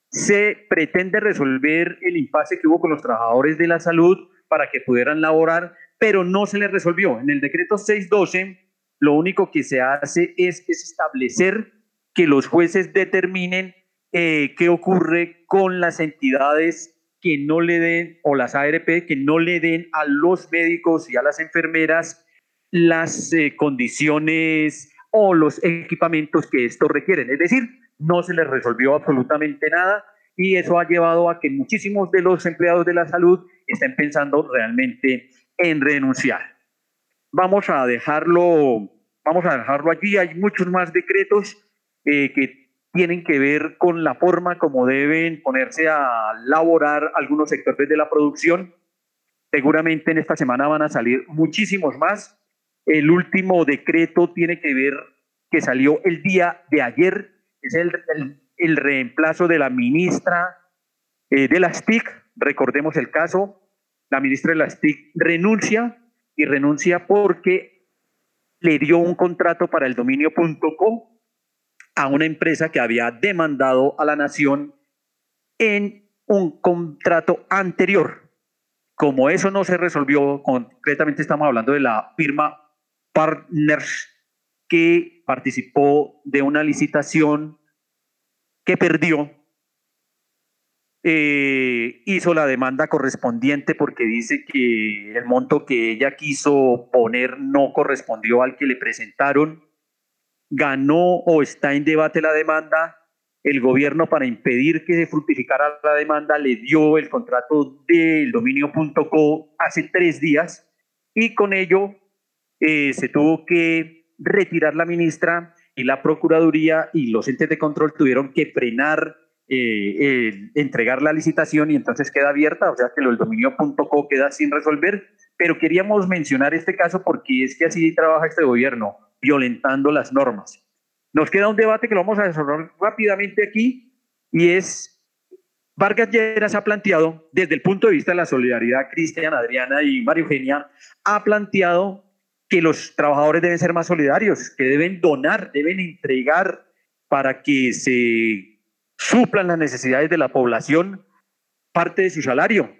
Se pretende resolver el impasse que hubo con los trabajadores de la salud para que pudieran laborar, pero no se les resolvió. En el decreto 612, lo único que se hace es, establecer que los jueces determinen eh, qué ocurre con las entidades que no le den, o las ARP, que no le den a los médicos y a las enfermeras las eh, condiciones o los equipamientos que esto requieren. Es decir, no se les resolvió absolutamente nada y eso ha llevado a que muchísimos de los empleados de la salud estén pensando realmente en renunciar. Vamos a dejarlo, vamos a dejarlo allí. Hay muchos más decretos eh, que tienen que ver con la forma como deben ponerse a laborar algunos sectores de la producción. Seguramente en esta semana van a salir muchísimos más. El último decreto tiene que ver que salió el día de ayer es el, reemplazo de la ministra eh, de las TIC. Recordemos el caso, la ministra de las TIC renuncia y renuncia porque le dio un contrato para el dominio.co a una empresa que había demandado a la nación en un contrato anterior. Como eso no se resolvió, concretamente estamos hablando de la firma Partners que participó de una licitación que perdió, eh, hizo la demanda correspondiente porque dice que el monto que ella quiso poner no correspondió al que le presentaron, ganó o está en debate la demanda, el gobierno para impedir que se fructificara la demanda le dio el contrato del dominio.co hace tres días y con ello eh, se tuvo que retirar la ministra y la Procuraduría y los entes de control tuvieron que frenar, eh, entregar la licitación y entonces queda abierta, o sea que lo del dominio.co queda sin resolver. Pero queríamos mencionar este caso porque es que así trabaja este gobierno, violentando las normas. Nos queda un debate que lo vamos a resolver rápidamente aquí y es Vargas Lleras ha planteado, desde el punto de vista de la solidaridad, Cristian, Adriana y María Eugenia, ha planteado que los trabajadores deben ser más solidarios, que deben donar, deben entregar para que se suplan las necesidades de la población parte de su salario,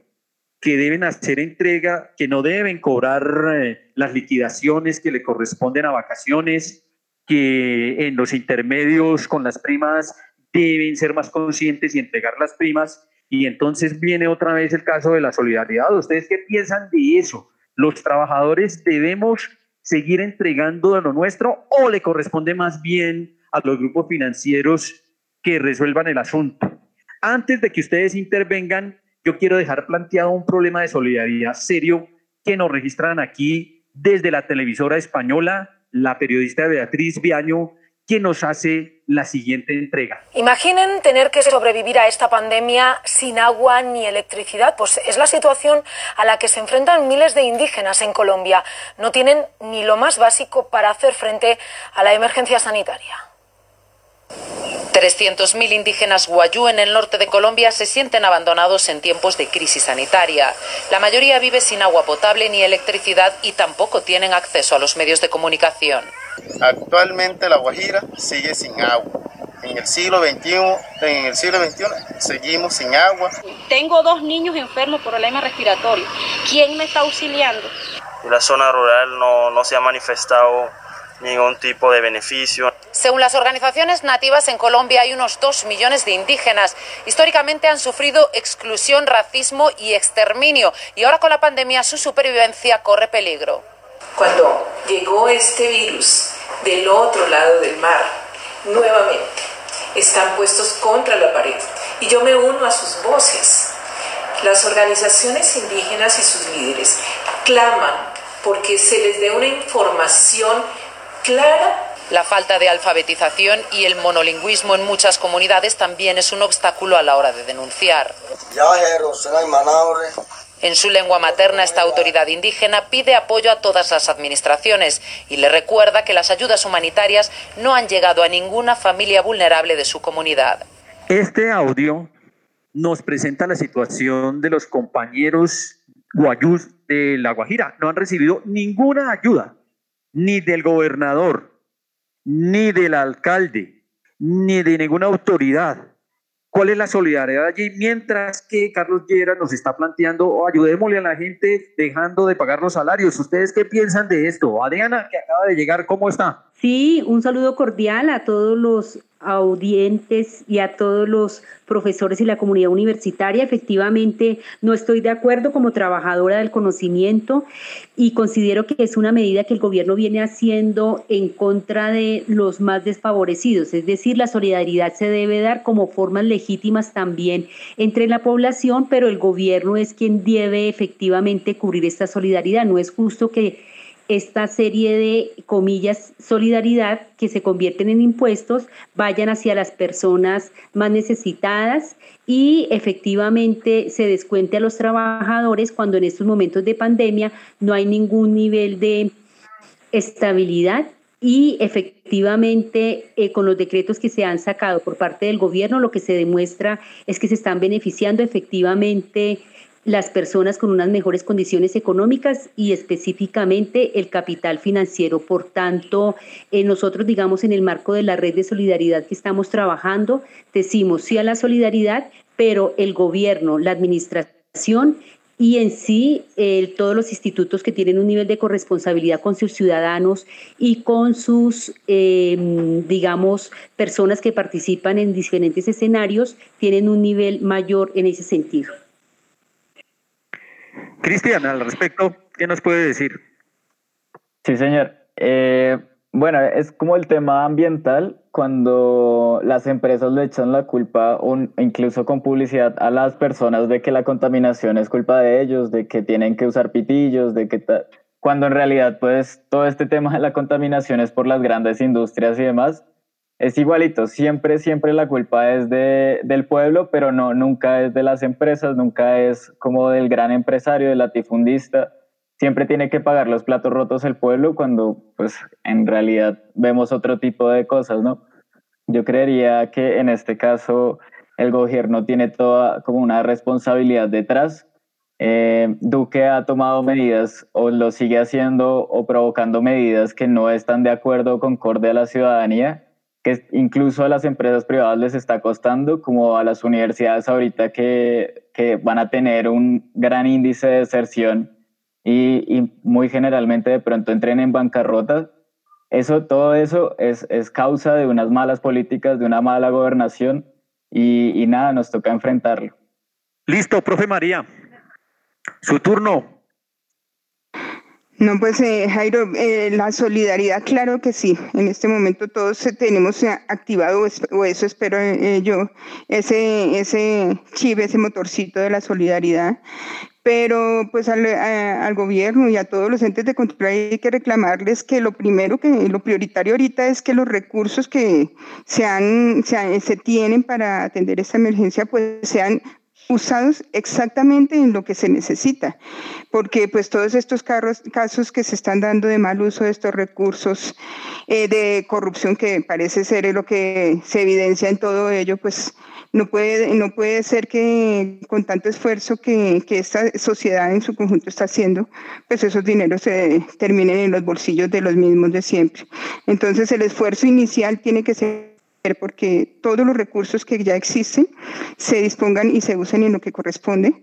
que deben hacer entrega, que no deben cobrar eh, las liquidaciones que le corresponden a vacaciones, que en los intermedios con las primas deben ser más conscientes y entregar las primas. Y entonces viene otra vez el caso de la solidaridad. ¿Ustedes qué piensan de eso? los trabajadores debemos seguir entregando de lo nuestro o le corresponde más bien a los grupos financieros que resuelvan el asunto. Antes de que ustedes intervengan, yo quiero dejar planteado un problema de solidaridad serio que nos registran aquí desde la televisora española, la periodista Beatriz Viaño quien nos hace la siguiente entrega. Imaginen tener que sobrevivir a esta pandemia sin agua ni electricidad, pues es la situación a la que se enfrentan miles de indígenas en Colombia. No tienen ni lo más básico para hacer frente a la emergencia sanitaria. 300.000 indígenas guayú en el norte de Colombia se sienten abandonados en tiempos de crisis sanitaria. La mayoría vive sin agua potable ni electricidad y tampoco tienen acceso a los medios de comunicación. Actualmente la Guajira sigue sin agua. En el siglo XXI, en el siglo XXI seguimos sin agua. Tengo dos niños enfermos por problema respiratorio. ¿Quién me está auxiliando? La zona rural no, no se ha manifestado ningún tipo de beneficio. Según las organizaciones nativas en Colombia hay unos dos millones de indígenas. Históricamente han sufrido exclusión, racismo y exterminio y ahora con la pandemia su supervivencia corre peligro. Cuando llegó este virus del otro lado del mar, nuevamente están puestos contra la pared. Y yo me uno a sus voces. Las organizaciones indígenas y sus líderes claman porque se les dé una información clara la falta de alfabetización y el monolingüismo en muchas comunidades también es un obstáculo a la hora de denunciar. En su lengua materna, esta autoridad indígena pide apoyo a todas las administraciones y le recuerda que las ayudas humanitarias no han llegado a ninguna familia vulnerable de su comunidad. Este audio nos presenta la situación de los compañeros guayús de La Guajira. No han recibido ninguna ayuda, ni del gobernador, ni del alcalde, ni de ninguna autoridad. ¿Cuál es la solidaridad allí? Mientras que Carlos Llera nos está planteando, oh, ayudémosle a la gente dejando de pagar los salarios. ¿Ustedes qué piensan de esto? Adriana, que acaba de llegar, ¿cómo está? Sí, un saludo cordial a todos los audientes y a todos los profesores y la comunidad universitaria. Efectivamente, no estoy de acuerdo como trabajadora del conocimiento y considero que es una medida que el gobierno viene haciendo en contra de los más desfavorecidos. Es decir, la solidaridad se debe dar como formas legítimas también entre la población, pero el gobierno es quien debe efectivamente cubrir esta solidaridad. No es justo que esta serie de comillas solidaridad que se convierten en impuestos vayan hacia las personas más necesitadas y efectivamente se descuente a los trabajadores cuando en estos momentos de pandemia no hay ningún nivel de estabilidad y efectivamente eh, con los decretos que se han sacado por parte del gobierno lo que se demuestra es que se están beneficiando efectivamente las personas con unas mejores condiciones económicas y específicamente el capital financiero. Por tanto, eh, nosotros, digamos, en el marco de la red de solidaridad que estamos trabajando, decimos sí a la solidaridad, pero el gobierno, la administración y en sí todos los institutos que tienen un nivel de corresponsabilidad con sus ciudadanos y con sus, em, digamos, personas que participan en diferentes escenarios, tienen un nivel mayor en ese sentido. Cristian, al respecto, ¿qué nos puede decir? Sí, señor. Eh, bueno, es como el tema ambiental, cuando las empresas le echan la culpa, incluso con publicidad, a las personas de que la contaminación es culpa de ellos, de que tienen que usar pitillos, de que cuando en realidad pues todo este tema de la contaminación es por las grandes industrias y demás, es igualito, siempre, siempre la culpa es de, del pueblo, pero no, nunca es de las empresas, nunca es como del gran empresario, del latifundista. Siempre tiene que pagar los platos rotos el pueblo cuando, pues, en realidad vemos otro tipo de cosas, ¿no? Yo creería que en este caso el gobierno tiene toda como una responsabilidad detrás. Eh, Duque ha tomado medidas o lo sigue haciendo o provocando medidas que no están de acuerdo con corde a la ciudadanía que incluso a las empresas privadas les está costando, como a las universidades ahorita que, que van a tener un gran índice de deserción y, y, muy generalmente de pronto entren en bancarrota. Eso, todo eso es, es causa de unas malas políticas, de una mala gobernación y, y nada, nos toca enfrentarlo. Listo, profe María. Su turno. No, pues eh, Jairo, eh, la solidaridad, claro que sí. En este momento todos tenemos activado, o eso espero eh, yo, ese, ese chip, ese motorcito de la solidaridad. Pero pues al, al, gobierno y a todos los entes de control hay que reclamarles que lo primero, que lo prioritario ahorita es que los recursos que se, han, se, se tienen para atender esta emergencia pues sean usados exactamente en lo que se necesita, porque pues todos estos casos que se están dando de mal uso de estos recursos, eh, de corrupción que parece ser lo que se evidencia en todo ello, pues no puede, no puede ser que con tanto esfuerzo que, que esta sociedad en su conjunto está haciendo, pues esos dineros se terminen en los bolsillos de los mismos de siempre. Entonces el esfuerzo inicial tiene que ser porque todos los recursos que ya existen se dispongan y se usen en lo que corresponde,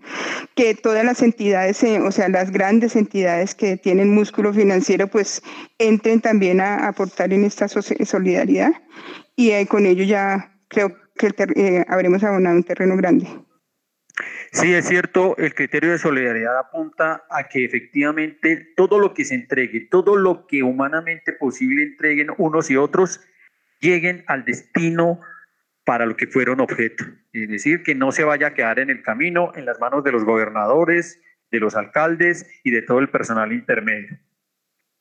que todas las entidades, eh, o sea, las grandes entidades que tienen músculo financiero, pues entren también a aportar en esta solidaridad y eh, con ello ya creo que eh, habremos abonado un terreno grande. Sí, es cierto, el criterio de solidaridad apunta a que efectivamente todo lo que se entregue, todo lo que humanamente posible entreguen unos y otros, lleguen al destino para lo que fueron objeto. Es decir, que no se vaya a quedar en el camino, en las manos de los gobernadores, de los alcaldes y de todo el personal intermedio.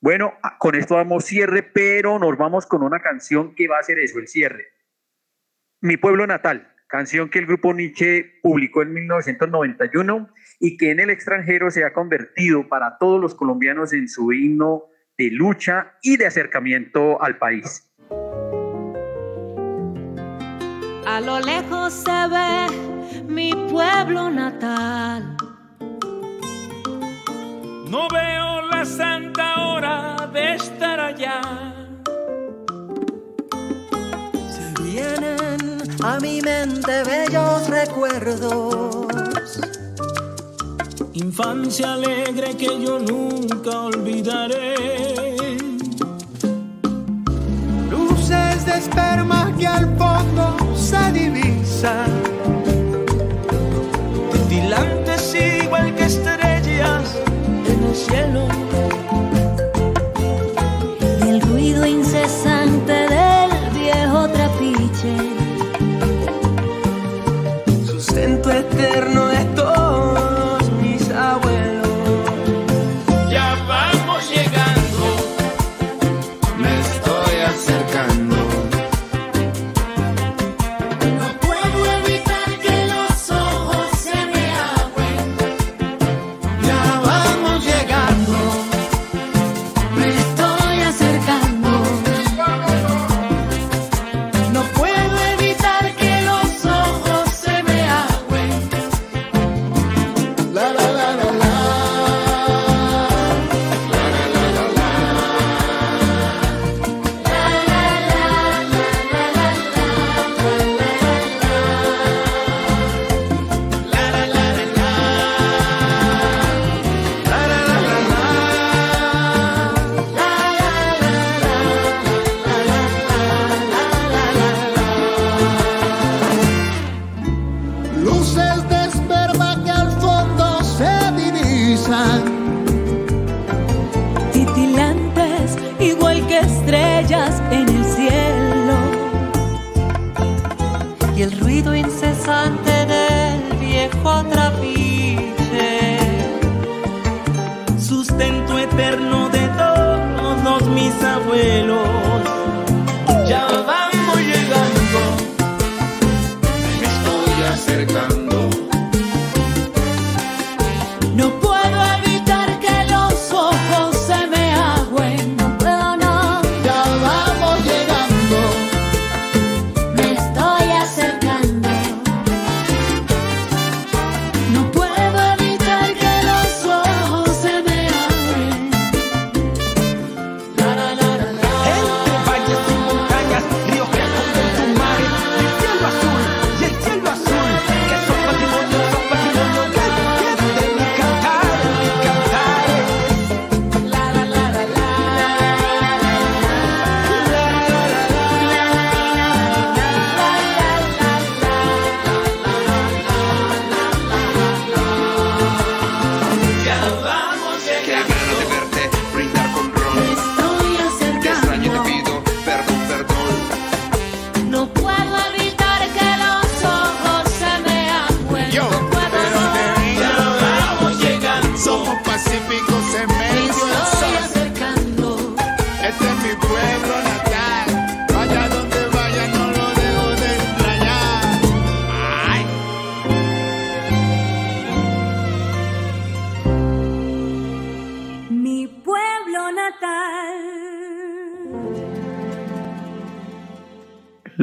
Bueno, con esto damos cierre, pero nos vamos con una canción que va a ser eso, el cierre. Mi pueblo natal, canción que el grupo Nietzsche publicó en 1991 y que en el extranjero se ha convertido para todos los colombianos en su himno de lucha y de acercamiento al país. A lo lejos se ve mi pueblo natal. No veo la santa hora de estar allá. Se vienen a mi mente bellos recuerdos. Infancia alegre que yo nunca olvidaré. De esperma que al fondo se divisan. Tilantes igual que estrellas en el cielo. Y el ruido incesante del viejo trapiche. Sustento eterno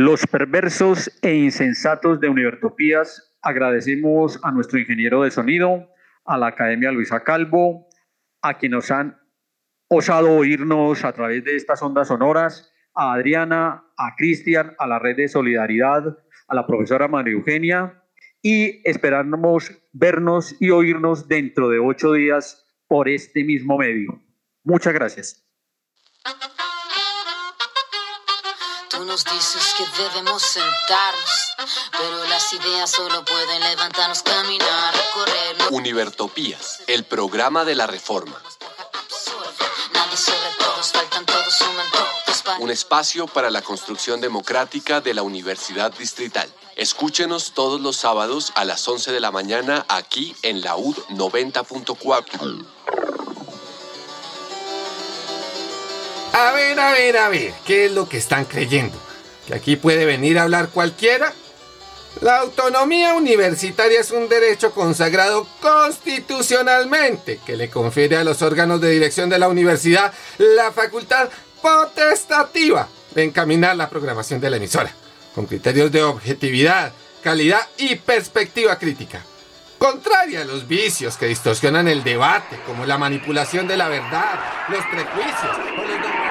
Los perversos e insensatos de Univertopías, agradecemos a nuestro ingeniero de sonido, a la Academia Luisa Calvo, a quienes han osado oírnos a través de estas ondas sonoras, a Adriana, a Cristian, a la red de solidaridad, a la profesora María Eugenia, y esperamos vernos y oírnos dentro de ocho días por este mismo medio. Muchas gracias. Nos dices que debemos sentarnos, pero las ideas solo pueden levantarnos, caminar, recorrer. Univertopías, el programa de la reforma. Nadie sobre todos, faltan todos, suman todos. Un espacio para la construcción democrática de la Universidad Distrital. Escúchenos todos los sábados a las 11 de la mañana aquí en la UD 90.4. A ver, a ver, a ver, ¿qué es lo que están creyendo? ¿Que aquí puede venir a hablar cualquiera? La autonomía universitaria es un derecho consagrado constitucionalmente que le confiere a los órganos de dirección de la universidad la facultad potestativa de encaminar la programación de la emisora, con criterios de objetividad, calidad y perspectiva crítica. Contraria a los vicios que distorsionan el debate, como la manipulación de la verdad, los prejuicios o los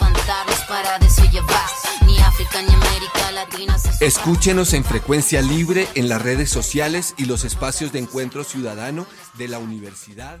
Escúchenos en frecuencia libre en las redes sociales y los espacios de encuentro ciudadano de la Universidad.